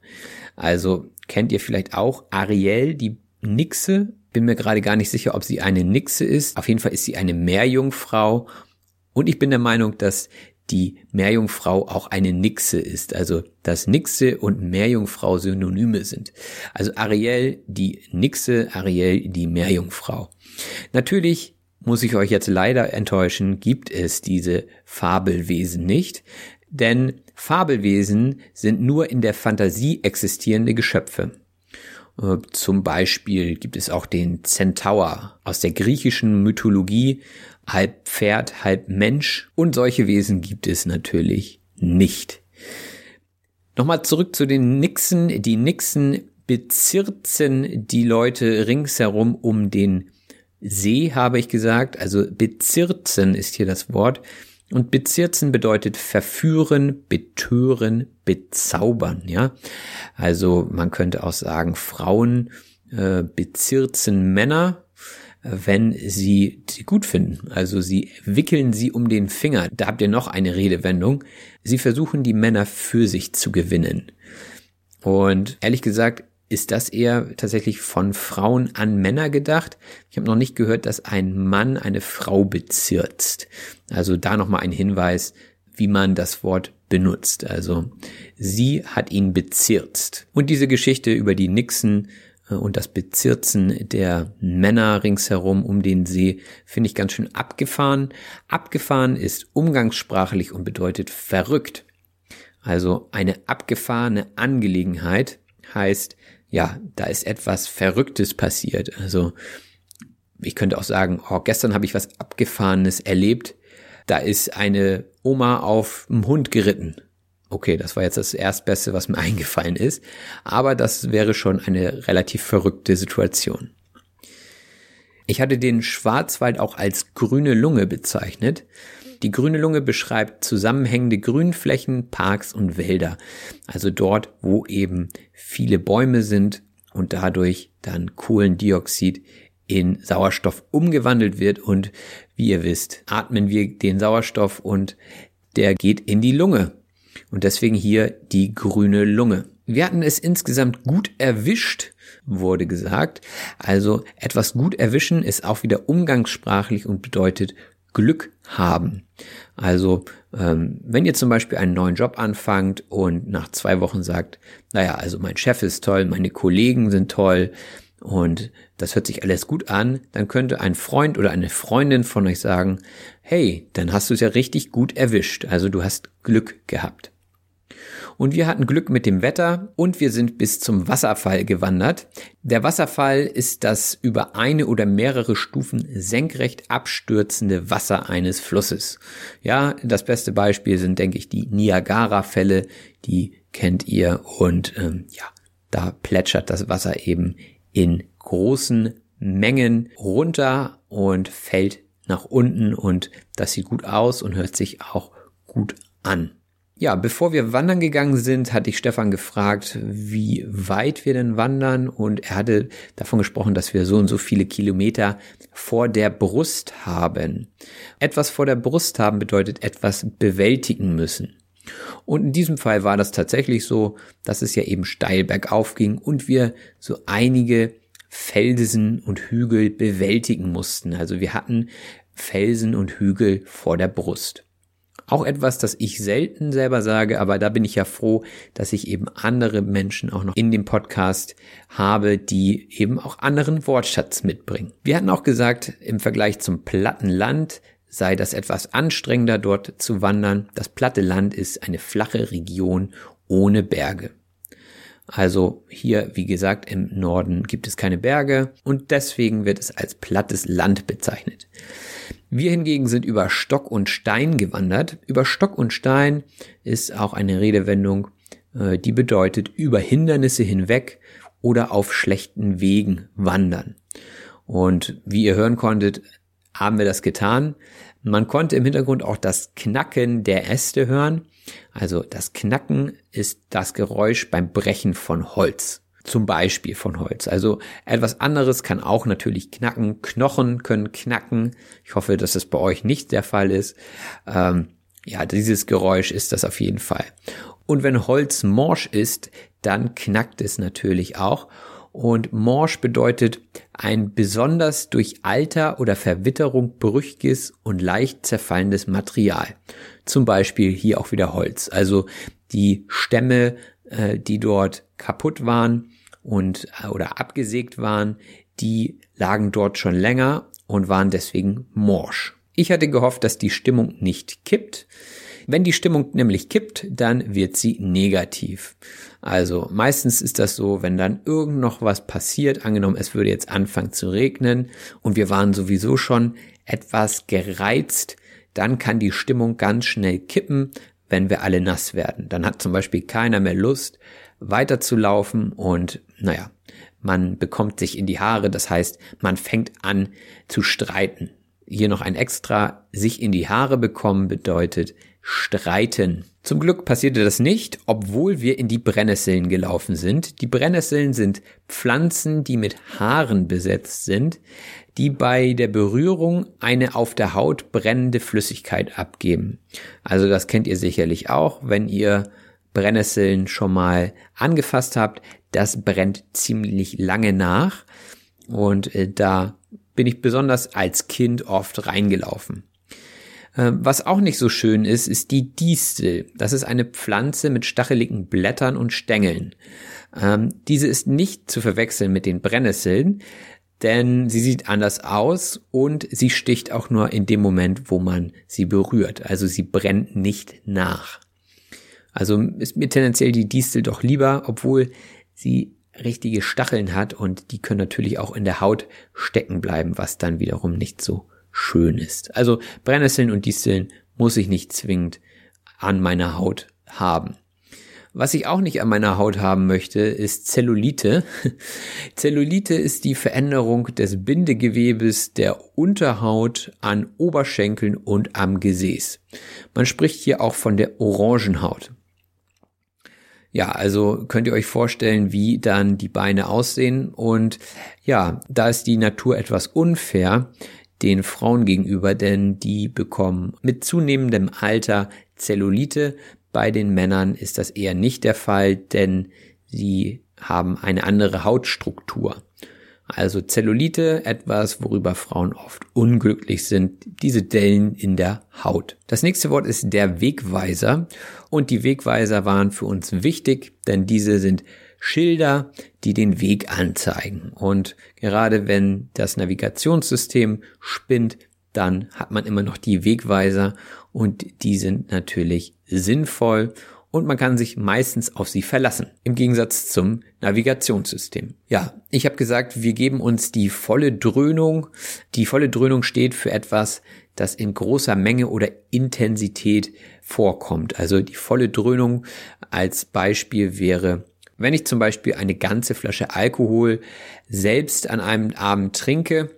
Also kennt ihr vielleicht auch Ariel, die Nixe. Bin mir gerade gar nicht sicher, ob sie eine Nixe ist. Auf jeden Fall ist sie eine Meerjungfrau. Und ich bin der Meinung, dass die Meerjungfrau auch eine Nixe ist. Also, dass Nixe und Meerjungfrau Synonyme sind. Also Ariel die Nixe, Ariel die Meerjungfrau. Natürlich muss ich euch jetzt leider enttäuschen, gibt es diese Fabelwesen nicht, denn Fabelwesen sind nur in der Fantasie existierende Geschöpfe. Äh, zum Beispiel gibt es auch den Centaur aus der griechischen Mythologie, halb Pferd, halb Mensch und solche Wesen gibt es natürlich nicht. Nochmal zurück zu den Nixen. Die Nixen bezirzen die Leute ringsherum um den See habe ich gesagt, also bezirzen ist hier das Wort. Und bezirzen bedeutet verführen, betören, bezaubern, ja. Also man könnte auch sagen, Frauen äh, bezirzen Männer, wenn sie sie gut finden. Also sie wickeln sie um den Finger. Da habt ihr noch eine Redewendung. Sie versuchen die Männer für sich zu gewinnen. Und ehrlich gesagt, ist das eher tatsächlich von Frauen an Männer gedacht. Ich habe noch nicht gehört, dass ein Mann eine Frau bezirzt. Also da nochmal ein Hinweis, wie man das Wort benutzt. Also sie hat ihn bezirzt. Und diese Geschichte über die Nixen äh, und das Bezirzen der Männer ringsherum um den See finde ich ganz schön abgefahren. Abgefahren ist umgangssprachlich und bedeutet verrückt. Also eine abgefahrene Angelegenheit heißt, ja, da ist etwas Verrücktes passiert. Also ich könnte auch sagen, oh, gestern habe ich was Abgefahrenes erlebt. Da ist eine Oma auf dem Hund geritten. Okay, das war jetzt das Erstbeste, was mir eingefallen ist. Aber das wäre schon eine relativ verrückte Situation. Ich hatte den Schwarzwald auch als grüne Lunge bezeichnet. Die grüne Lunge beschreibt zusammenhängende Grünflächen, Parks und Wälder. Also dort, wo eben viele Bäume sind und dadurch dann Kohlendioxid in Sauerstoff umgewandelt wird und wie ihr wisst, atmen wir den Sauerstoff und der geht in die Lunge. Und deswegen hier die grüne Lunge. Wir hatten es insgesamt gut erwischt, wurde gesagt. Also etwas gut erwischen ist auch wieder umgangssprachlich und bedeutet Glück haben. Also ähm, wenn ihr zum Beispiel einen neuen Job anfangt und nach zwei Wochen sagt, naja, also mein Chef ist toll, meine Kollegen sind toll und das hört sich alles gut an, dann könnte ein Freund oder eine Freundin von euch sagen, hey, dann hast du es ja richtig gut erwischt, also du hast Glück gehabt. Und wir hatten Glück mit dem Wetter und wir sind bis zum Wasserfall gewandert. Der Wasserfall ist das über eine oder mehrere Stufen senkrecht abstürzende Wasser eines Flusses. Ja, das beste Beispiel sind, denke ich, die Niagara-Fälle, die kennt ihr und ähm, ja, da plätschert das Wasser eben in großen Mengen runter und fällt nach unten und das sieht gut aus und hört sich auch gut an. Ja, bevor wir wandern gegangen sind, hatte ich Stefan gefragt, wie weit wir denn wandern und er hatte davon gesprochen, dass wir so und so viele Kilometer vor der Brust haben. Etwas vor der Brust haben bedeutet etwas bewältigen müssen. Und in diesem Fall war das tatsächlich so, dass es ja eben steil bergauf ging und wir so einige Felsen und Hügel bewältigen mussten. Also wir hatten Felsen und Hügel vor der Brust. Auch etwas, das ich selten selber sage, aber da bin ich ja froh, dass ich eben andere Menschen auch noch in dem Podcast habe, die eben auch anderen Wortschatz mitbringen. Wir hatten auch gesagt, im Vergleich zum platten Land sei das etwas anstrengender dort zu wandern. Das platte Land ist eine flache Region ohne Berge. Also hier, wie gesagt, im Norden gibt es keine Berge und deswegen wird es als plattes Land bezeichnet. Wir hingegen sind über Stock und Stein gewandert. Über Stock und Stein ist auch eine Redewendung, äh, die bedeutet über Hindernisse hinweg oder auf schlechten Wegen wandern. Und wie ihr hören konntet, haben wir das getan. Man konnte im Hintergrund auch das Knacken der Äste hören. Also das Knacken ist das Geräusch beim Brechen von Holz zum Beispiel von Holz. Also etwas anderes kann auch natürlich knacken. Knochen können knacken. Ich hoffe, dass das bei euch nicht der Fall ist. Ähm, ja, dieses Geräusch ist das auf jeden Fall. Und wenn Holz morsch ist, dann knackt es natürlich auch. Und morsch bedeutet ein besonders durch Alter oder Verwitterung brüchiges und leicht zerfallendes Material. Zum Beispiel hier auch wieder Holz. Also die Stämme, äh, die dort kaputt waren, und äh, oder abgesägt waren, die lagen dort schon länger und waren deswegen morsch. Ich hatte gehofft, dass die Stimmung nicht kippt. Wenn die Stimmung nämlich kippt, dann wird sie negativ. Also meistens ist das so, wenn dann irgend noch was passiert, angenommen es würde jetzt anfangen zu regnen und wir waren sowieso schon etwas gereizt, dann kann die Stimmung ganz schnell kippen, wenn wir alle nass werden. Dann hat zum Beispiel keiner mehr Lust, weiterzulaufen und naja, man bekommt sich in die Haare, das heißt, man fängt an zu streiten. Hier noch ein extra, sich in die Haare bekommen bedeutet streiten. Zum Glück passierte das nicht, obwohl wir in die Brennnesseln gelaufen sind. Die Brennnesseln sind Pflanzen, die mit Haaren besetzt sind, die bei der Berührung eine auf der Haut brennende Flüssigkeit abgeben. Also das kennt ihr sicherlich auch, wenn ihr Brennnesseln schon mal angefasst habt, das brennt ziemlich lange nach und äh, da bin ich besonders als Kind oft reingelaufen. Ähm, was auch nicht so schön ist, ist die Distel. Das ist eine Pflanze mit stacheligen Blättern und Stängeln. Ähm, diese ist nicht zu verwechseln mit den Brennnesseln, denn sie sieht anders aus und sie sticht auch nur in dem Moment, wo man sie berührt. Also sie brennt nicht nach. Also ist mir tendenziell die Distel doch lieber, obwohl sie richtige Stacheln hat und die können natürlich auch in der Haut stecken bleiben, was dann wiederum nicht so schön ist. Also Brennnesseln und Disteln muss ich nicht zwingend an meiner Haut haben. Was ich auch nicht an meiner Haut haben möchte, ist Zellulite. Zellulite ist die Veränderung des Bindegewebes der Unterhaut an Oberschenkeln und am Gesäß. Man spricht hier auch von der Orangenhaut. Ja, also könnt ihr euch vorstellen, wie dann die Beine aussehen. Und ja, da ist die Natur etwas unfair den Frauen gegenüber, denn die bekommen mit zunehmendem Alter Zellulite, bei den Männern ist das eher nicht der Fall, denn sie haben eine andere Hautstruktur. Also Zellulite, etwas, worüber Frauen oft unglücklich sind, diese Dellen in der Haut. Das nächste Wort ist der Wegweiser und die Wegweiser waren für uns wichtig, denn diese sind Schilder, die den Weg anzeigen. Und gerade wenn das Navigationssystem spinnt, dann hat man immer noch die Wegweiser und die sind natürlich sinnvoll und man kann sich meistens auf sie verlassen, im Gegensatz zum Navigationssystem. Ja, ich habe gesagt, wir geben uns die volle Dröhnung. Die volle Dröhnung steht für etwas, das in großer Menge oder Intensität vorkommt. Also die volle Dröhnung als Beispiel wäre, wenn ich zum Beispiel eine ganze Flasche Alkohol selbst an einem Abend trinke,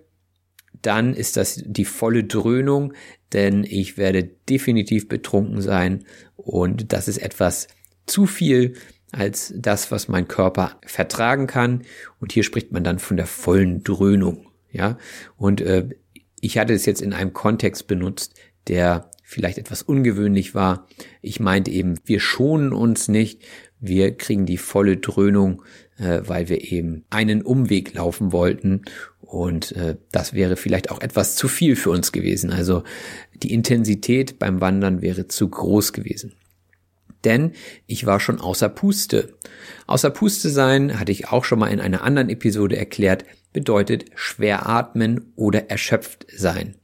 dann ist das die volle Dröhnung, denn ich werde definitiv betrunken sein und das ist etwas zu viel als das, was mein Körper vertragen kann. Und hier spricht man dann von der vollen Dröhnung. Ja, und äh, ich hatte es jetzt in einem Kontext benutzt, der vielleicht etwas ungewöhnlich war. Ich meinte eben, wir schonen uns nicht, wir kriegen die volle Dröhnung, äh, weil wir eben einen Umweg laufen wollten und äh, das wäre vielleicht auch etwas zu viel für uns gewesen. Also die Intensität beim Wandern wäre zu groß gewesen. Denn ich war schon außer Puste. Außer Puste sein, hatte ich auch schon mal in einer anderen Episode erklärt, bedeutet schwer atmen oder erschöpft sein.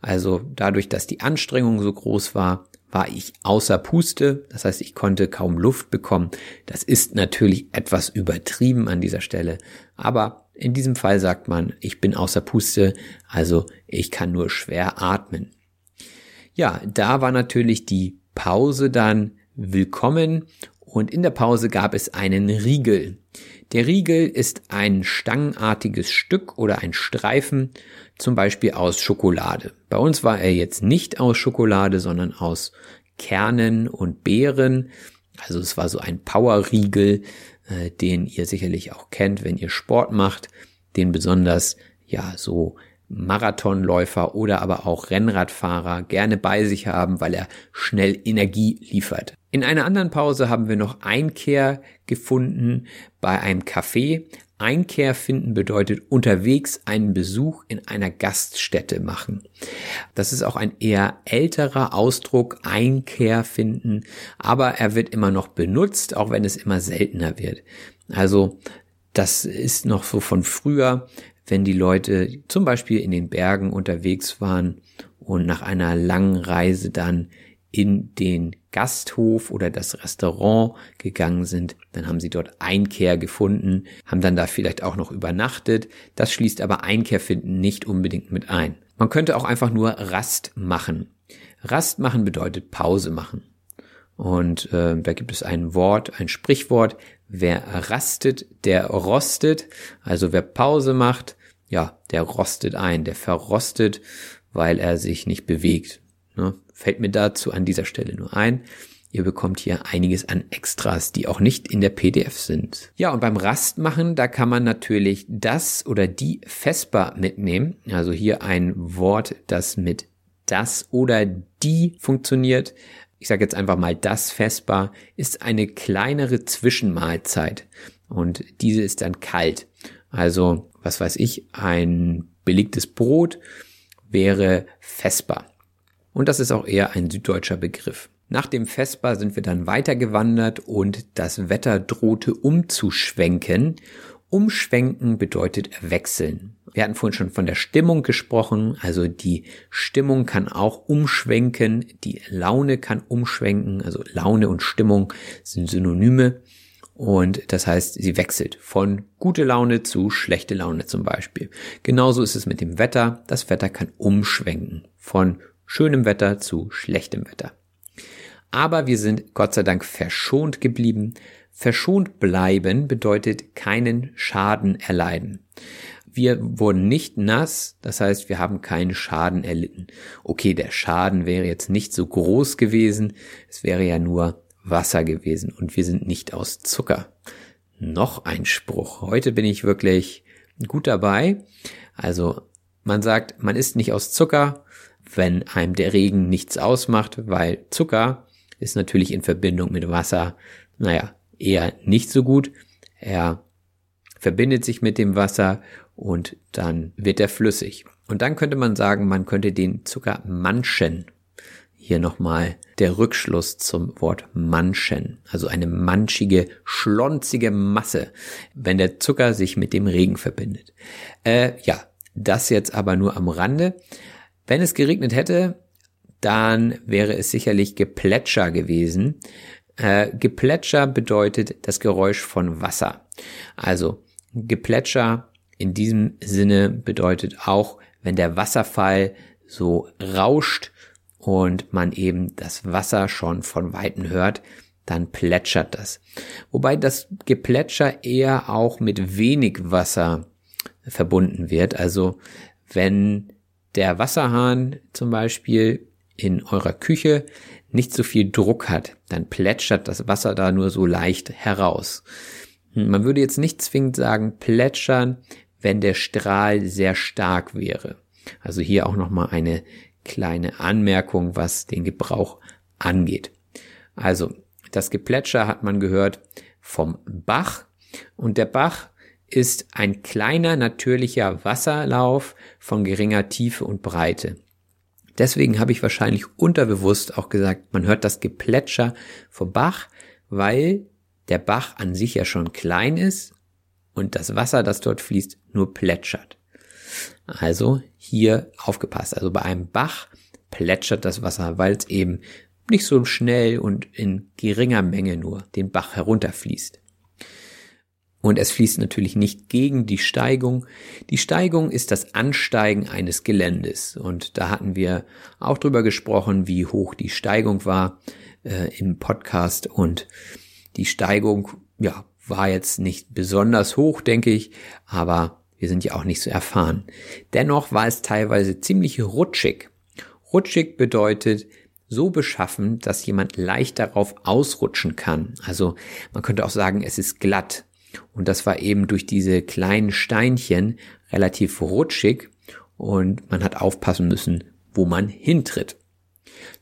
Also dadurch, dass die Anstrengung so groß war, war ich außer Puste. Das heißt, ich konnte kaum Luft bekommen. Das ist natürlich etwas übertrieben an dieser Stelle. Aber in diesem Fall sagt man, ich bin außer Puste, also ich kann nur schwer atmen. Ja, da war natürlich die Pause dann willkommen und in der Pause gab es einen Riegel. Der Riegel ist ein stangenartiges Stück oder ein Streifen, zum Beispiel aus Schokolade. Bei uns war er jetzt nicht aus Schokolade, sondern aus Kernen und Beeren. Also es war so ein Powerriegel, äh, den ihr sicherlich auch kennt, wenn ihr Sport macht, den besonders ja so Marathonläufer oder aber auch Rennradfahrer gerne bei sich haben, weil er schnell Energie liefert. In einer anderen Pause haben wir noch Einkehr gefunden bei einem Café. Einkehr finden bedeutet unterwegs einen Besuch in einer Gaststätte machen. Das ist auch ein eher älterer Ausdruck, Einkehr finden, aber er wird immer noch benutzt, auch wenn es immer seltener wird. Also das ist noch so von früher, wenn die Leute zum Beispiel in den Bergen unterwegs waren und nach einer langen Reise dann in den Gasthof oder das Restaurant gegangen sind, dann haben sie dort Einkehr gefunden, haben dann da vielleicht auch noch übernachtet. Das schließt aber Einkehr finden nicht unbedingt mit ein. Man könnte auch einfach nur Rast machen. Rast machen bedeutet Pause machen. Und äh, da gibt es ein Wort, ein Sprichwort, wer rastet, der rostet. Also wer Pause macht, ja, der rostet ein, der verrostet, weil er sich nicht bewegt. Ne? Fällt mir dazu an dieser Stelle nur ein. Ihr bekommt hier einiges an Extras, die auch nicht in der PDF sind. Ja, und beim Rastmachen, da kann man natürlich das oder die Vespa mitnehmen. Also hier ein Wort, das mit das oder die funktioniert. Ich sage jetzt einfach mal das Vespa ist eine kleinere Zwischenmahlzeit und diese ist dann kalt. Also, was weiß ich, ein belegtes Brot wäre Vespa. Und das ist auch eher ein süddeutscher Begriff. Nach dem Vesper sind wir dann weitergewandert und das Wetter drohte umzuschwenken. Umschwenken bedeutet wechseln. Wir hatten vorhin schon von der Stimmung gesprochen, also die Stimmung kann auch umschwenken, die Laune kann umschwenken, also Laune und Stimmung sind Synonyme und das heißt, sie wechselt von gute Laune zu schlechte Laune zum Beispiel. Genauso ist es mit dem Wetter, das Wetter kann umschwenken von schönem Wetter zu schlechtem Wetter. Aber wir sind Gott sei Dank verschont geblieben. Verschont bleiben bedeutet keinen Schaden erleiden. Wir wurden nicht nass, das heißt, wir haben keinen Schaden erlitten. Okay, der Schaden wäre jetzt nicht so groß gewesen, es wäre ja nur Wasser gewesen und wir sind nicht aus Zucker. Noch ein Spruch. Heute bin ich wirklich gut dabei. Also man sagt, man ist nicht aus Zucker, wenn einem der Regen nichts ausmacht, weil Zucker ist natürlich in Verbindung mit Wasser, naja, eher nicht so gut. Er verbindet sich mit dem Wasser und dann wird er flüssig. Und dann könnte man sagen, man könnte den Zucker manchen. Hier nochmal der Rückschluss zum Wort manchen, also eine manchige, schlonzige Masse, wenn der Zucker sich mit dem Regen verbindet. Äh, ja, das jetzt aber nur am Rande. Wenn es geregnet hätte, dann wäre es sicherlich Geplätscher gewesen. Äh, Geplätscher bedeutet das Geräusch von Wasser. Also Geplätscher in diesem Sinne bedeutet auch, wenn der Wasserfall so rauscht und man eben das Wasser schon von Weitem hört, dann plätschert das. Wobei das Geplätscher eher auch mit wenig Wasser verbunden wird. Also wenn der Wasserhahn zum Beispiel in eurer Küche nicht so viel Druck hat, dann plätschert das Wasser da nur so leicht heraus. Man würde jetzt nicht zwingend sagen plätschern, wenn der Strahl sehr stark wäre. Also hier auch nochmal eine kleine Anmerkung, was den Gebrauch angeht. Also das Geplätscher hat man gehört vom Bach und der Bach ist ein kleiner natürlicher Wasserlauf von geringer Tiefe und Breite. Deswegen habe ich wahrscheinlich unterbewusst auch gesagt, man hört das Geplätscher vom Bach, weil der Bach an sich ja schon klein ist und das Wasser, das dort fließt, nur plätschert. Also hier aufgepasst. Also bei einem Bach plätschert das Wasser, weil es eben nicht so schnell und in geringer Menge nur den Bach herunterfließt. Und es fließt natürlich nicht gegen die Steigung. Die Steigung ist das Ansteigen eines Geländes. Und da hatten wir auch drüber gesprochen, wie hoch die Steigung war äh, im Podcast. Und die Steigung, ja, war jetzt nicht besonders hoch, denke ich, aber wir sind ja auch nicht so erfahren. Dennoch war es teilweise ziemlich rutschig. Rutschig bedeutet so beschaffen, dass jemand leicht darauf ausrutschen kann. Also man könnte auch sagen, es ist glatt. Und das war eben durch diese kleinen Steinchen relativ rutschig und man hat aufpassen müssen, wo man hintritt.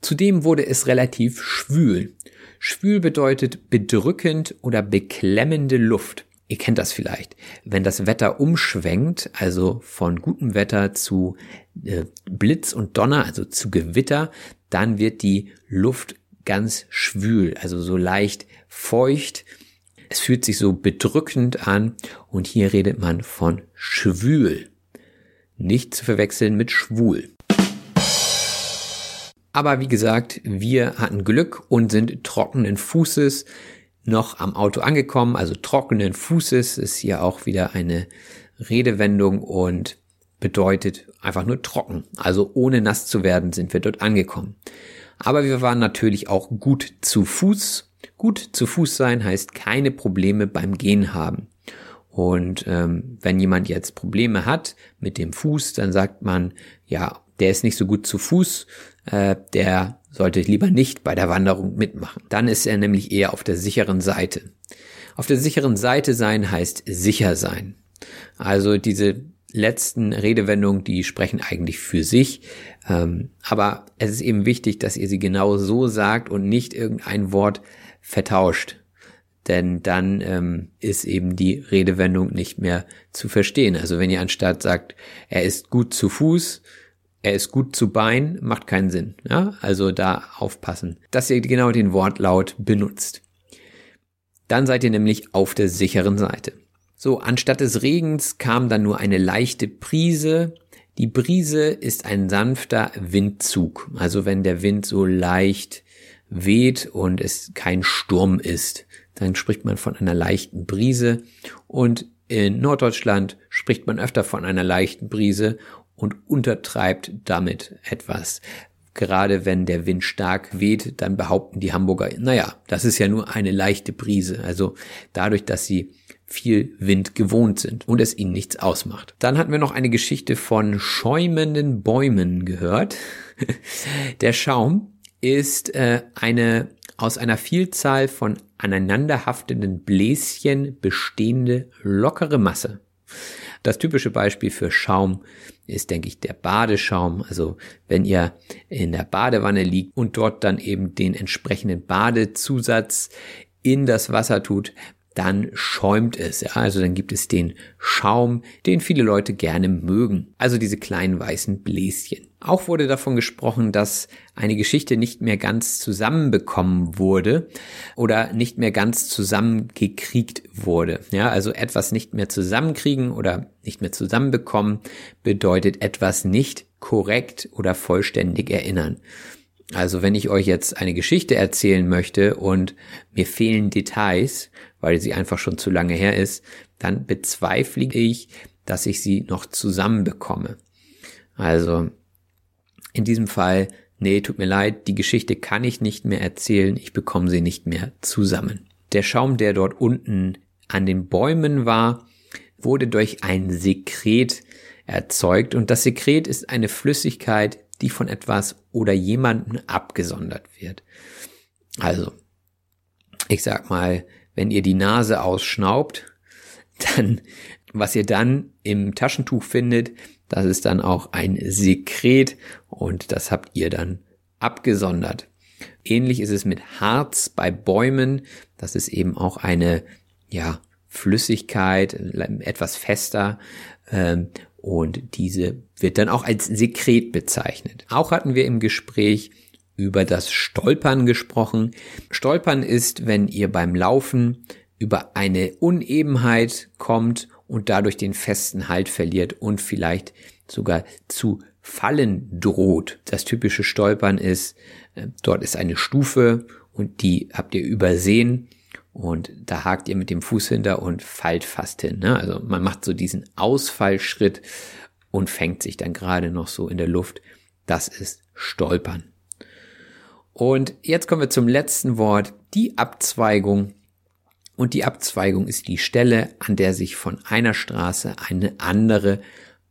Zudem wurde es relativ schwül. Schwül bedeutet bedrückend oder beklemmende Luft. Ihr kennt das vielleicht. Wenn das Wetter umschwenkt, also von gutem Wetter zu äh, Blitz und Donner, also zu Gewitter, dann wird die Luft ganz schwül, also so leicht feucht. Es fühlt sich so bedrückend an und hier redet man von schwül. Nicht zu verwechseln mit schwul. Aber wie gesagt, wir hatten Glück und sind trockenen Fußes noch am Auto angekommen. Also trockenen Fußes ist hier auch wieder eine Redewendung und bedeutet einfach nur trocken. Also ohne nass zu werden sind wir dort angekommen. Aber wir waren natürlich auch gut zu Fuß. Gut zu Fuß sein heißt keine Probleme beim Gehen haben. Und ähm, wenn jemand jetzt Probleme hat mit dem Fuß, dann sagt man, ja, der ist nicht so gut zu Fuß, äh, der sollte lieber nicht bei der Wanderung mitmachen. Dann ist er nämlich eher auf der sicheren Seite. Auf der sicheren Seite sein heißt sicher sein. Also diese letzten Redewendungen, die sprechen eigentlich für sich. Ähm, aber es ist eben wichtig, dass ihr sie genau so sagt und nicht irgendein Wort vertauscht. Denn dann ähm, ist eben die Redewendung nicht mehr zu verstehen. Also wenn ihr anstatt sagt, er ist gut zu Fuß, er ist gut zu Bein, macht keinen Sinn. Ja? Also da aufpassen, dass ihr genau den Wortlaut benutzt. Dann seid ihr nämlich auf der sicheren Seite. So, anstatt des Regens kam dann nur eine leichte Brise. Die Brise ist ein sanfter Windzug. Also wenn der Wind so leicht weht und es kein Sturm ist, dann spricht man von einer leichten Brise. Und in Norddeutschland spricht man öfter von einer leichten Brise und untertreibt damit etwas. Gerade wenn der Wind stark weht, dann behaupten die Hamburger, naja, das ist ja nur eine leichte Brise. Also dadurch, dass sie viel Wind gewohnt sind und es ihnen nichts ausmacht. Dann hatten wir noch eine Geschichte von schäumenden Bäumen gehört. Der Schaum ist äh, eine aus einer Vielzahl von aneinanderhaftenden Bläschen bestehende lockere Masse. Das typische Beispiel für Schaum ist, denke ich, der Badeschaum. Also wenn ihr in der Badewanne liegt und dort dann eben den entsprechenden Badezusatz in das Wasser tut, dann schäumt es. Ja? Also dann gibt es den Schaum, den viele Leute gerne mögen. Also diese kleinen weißen Bläschen. Auch wurde davon gesprochen, dass eine Geschichte nicht mehr ganz zusammenbekommen wurde oder nicht mehr ganz zusammengekriegt wurde. Ja, also etwas nicht mehr zusammenkriegen oder nicht mehr zusammenbekommen bedeutet etwas nicht korrekt oder vollständig erinnern. Also wenn ich euch jetzt eine Geschichte erzählen möchte und mir fehlen Details, weil sie einfach schon zu lange her ist, dann bezweifle ich, dass ich sie noch zusammenbekomme. Also in diesem Fall, nee, tut mir leid, die Geschichte kann ich nicht mehr erzählen, ich bekomme sie nicht mehr zusammen. Der Schaum, der dort unten an den Bäumen war, wurde durch ein Sekret erzeugt und das Sekret ist eine Flüssigkeit, die von etwas oder jemanden abgesondert wird. Also, ich sag mal, wenn ihr die Nase ausschnaubt, dann, was ihr dann im Taschentuch findet, das ist dann auch ein Sekret und das habt ihr dann abgesondert. Ähnlich ist es mit Harz bei Bäumen. Das ist eben auch eine, ja, Flüssigkeit, etwas fester. Ähm, und diese wird dann auch als Sekret bezeichnet. Auch hatten wir im Gespräch über das Stolpern gesprochen. Stolpern ist, wenn ihr beim Laufen über eine Unebenheit kommt und dadurch den festen Halt verliert und vielleicht sogar zu fallen droht. Das typische Stolpern ist, äh, dort ist eine Stufe und die habt ihr übersehen und da hakt ihr mit dem Fuß hinter und fallt fast hin. Ne? Also man macht so diesen Ausfallschritt und fängt sich dann gerade noch so in der Luft. Das ist Stolpern. Und jetzt kommen wir zum letzten Wort, die Abzweigung. Und die Abzweigung ist die Stelle, an der sich von einer Straße eine andere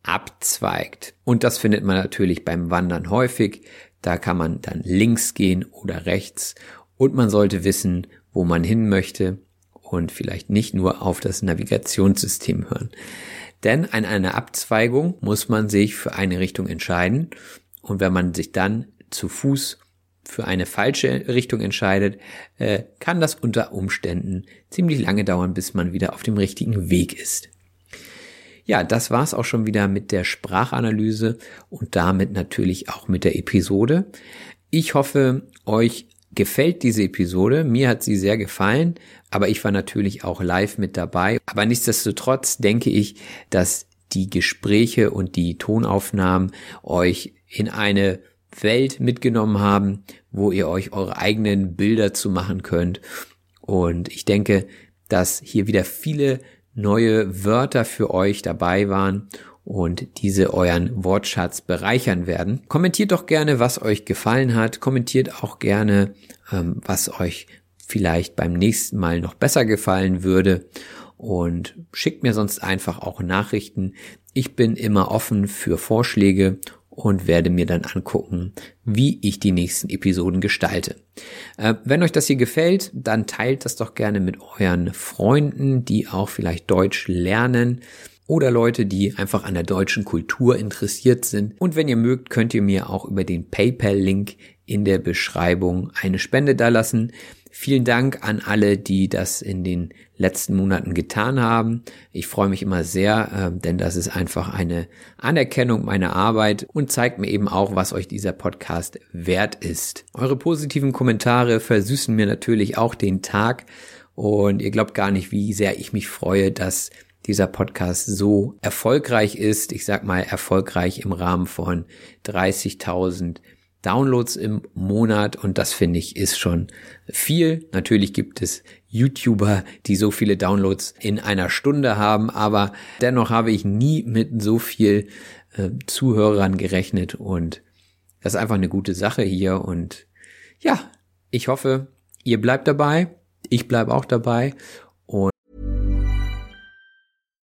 abzweigt. Und das findet man natürlich beim Wandern häufig. Da kann man dann links gehen oder rechts. Und man sollte wissen, wo man hin möchte und vielleicht nicht nur auf das Navigationssystem hören. Denn an einer Abzweigung muss man sich für eine Richtung entscheiden. Und wenn man sich dann zu Fuß für eine falsche Richtung entscheidet, äh, kann das unter Umständen ziemlich lange dauern, bis man wieder auf dem richtigen Weg ist. Ja, das war's auch schon wieder mit der Sprachanalyse und damit natürlich auch mit der Episode. Ich hoffe, euch gefällt diese Episode. Mir hat sie sehr gefallen, aber ich war natürlich auch live mit dabei. Aber nichtsdestotrotz denke ich, dass die Gespräche und die Tonaufnahmen euch in eine Welt mitgenommen haben, wo ihr euch eure eigenen Bilder zu machen könnt. Und ich denke, dass hier wieder viele neue Wörter für euch dabei waren und diese euren Wortschatz bereichern werden. Kommentiert doch gerne, was euch gefallen hat. Kommentiert auch gerne, ähm, was euch vielleicht beim nächsten Mal noch besser gefallen würde. Und schickt mir sonst einfach auch Nachrichten. Ich bin immer offen für Vorschläge und werde mir dann angucken, wie ich die nächsten Episoden gestalte. Äh, wenn euch das hier gefällt, dann teilt das doch gerne mit euren Freunden, die auch vielleicht Deutsch lernen oder Leute, die einfach an der deutschen Kultur interessiert sind. Und wenn ihr mögt, könnt ihr mir auch über den PayPal-Link in der Beschreibung eine Spende dalassen. Vielen Dank an alle, die das in den letzten Monaten getan haben. Ich freue mich immer sehr, äh, denn das ist einfach eine Anerkennung meiner Arbeit und zeigt mir eben auch, was euch dieser Podcast wert ist. Eure positiven Kommentare versüßen mir natürlich auch den Tag und ihr glaubt gar nicht, wie sehr ich mich freue, dass dieser Podcast so erfolgreich ist. Ich sag mal erfolgreich im Rahmen von 30.000 Downloads im Monat und das finde ich ist schon viel. Natürlich gibt es YouTuber, die so viele Downloads in einer Stunde haben, aber dennoch habe ich nie mit so viel äh, Zuhörern gerechnet und Das ist einfach eine gute Sache hier und ja, ich hoffe, ihr bleibt dabei. Ich bleibe auch dabei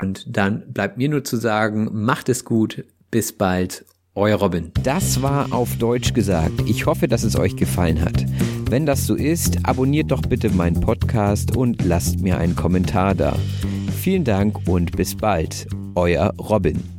Und dann bleibt mir nur zu sagen, macht es gut, bis bald, euer Robin. Das war auf Deutsch gesagt. Ich hoffe, dass es euch gefallen hat. Wenn das so ist, abonniert doch bitte meinen Podcast und lasst mir einen Kommentar da. Vielen Dank und bis bald, euer Robin.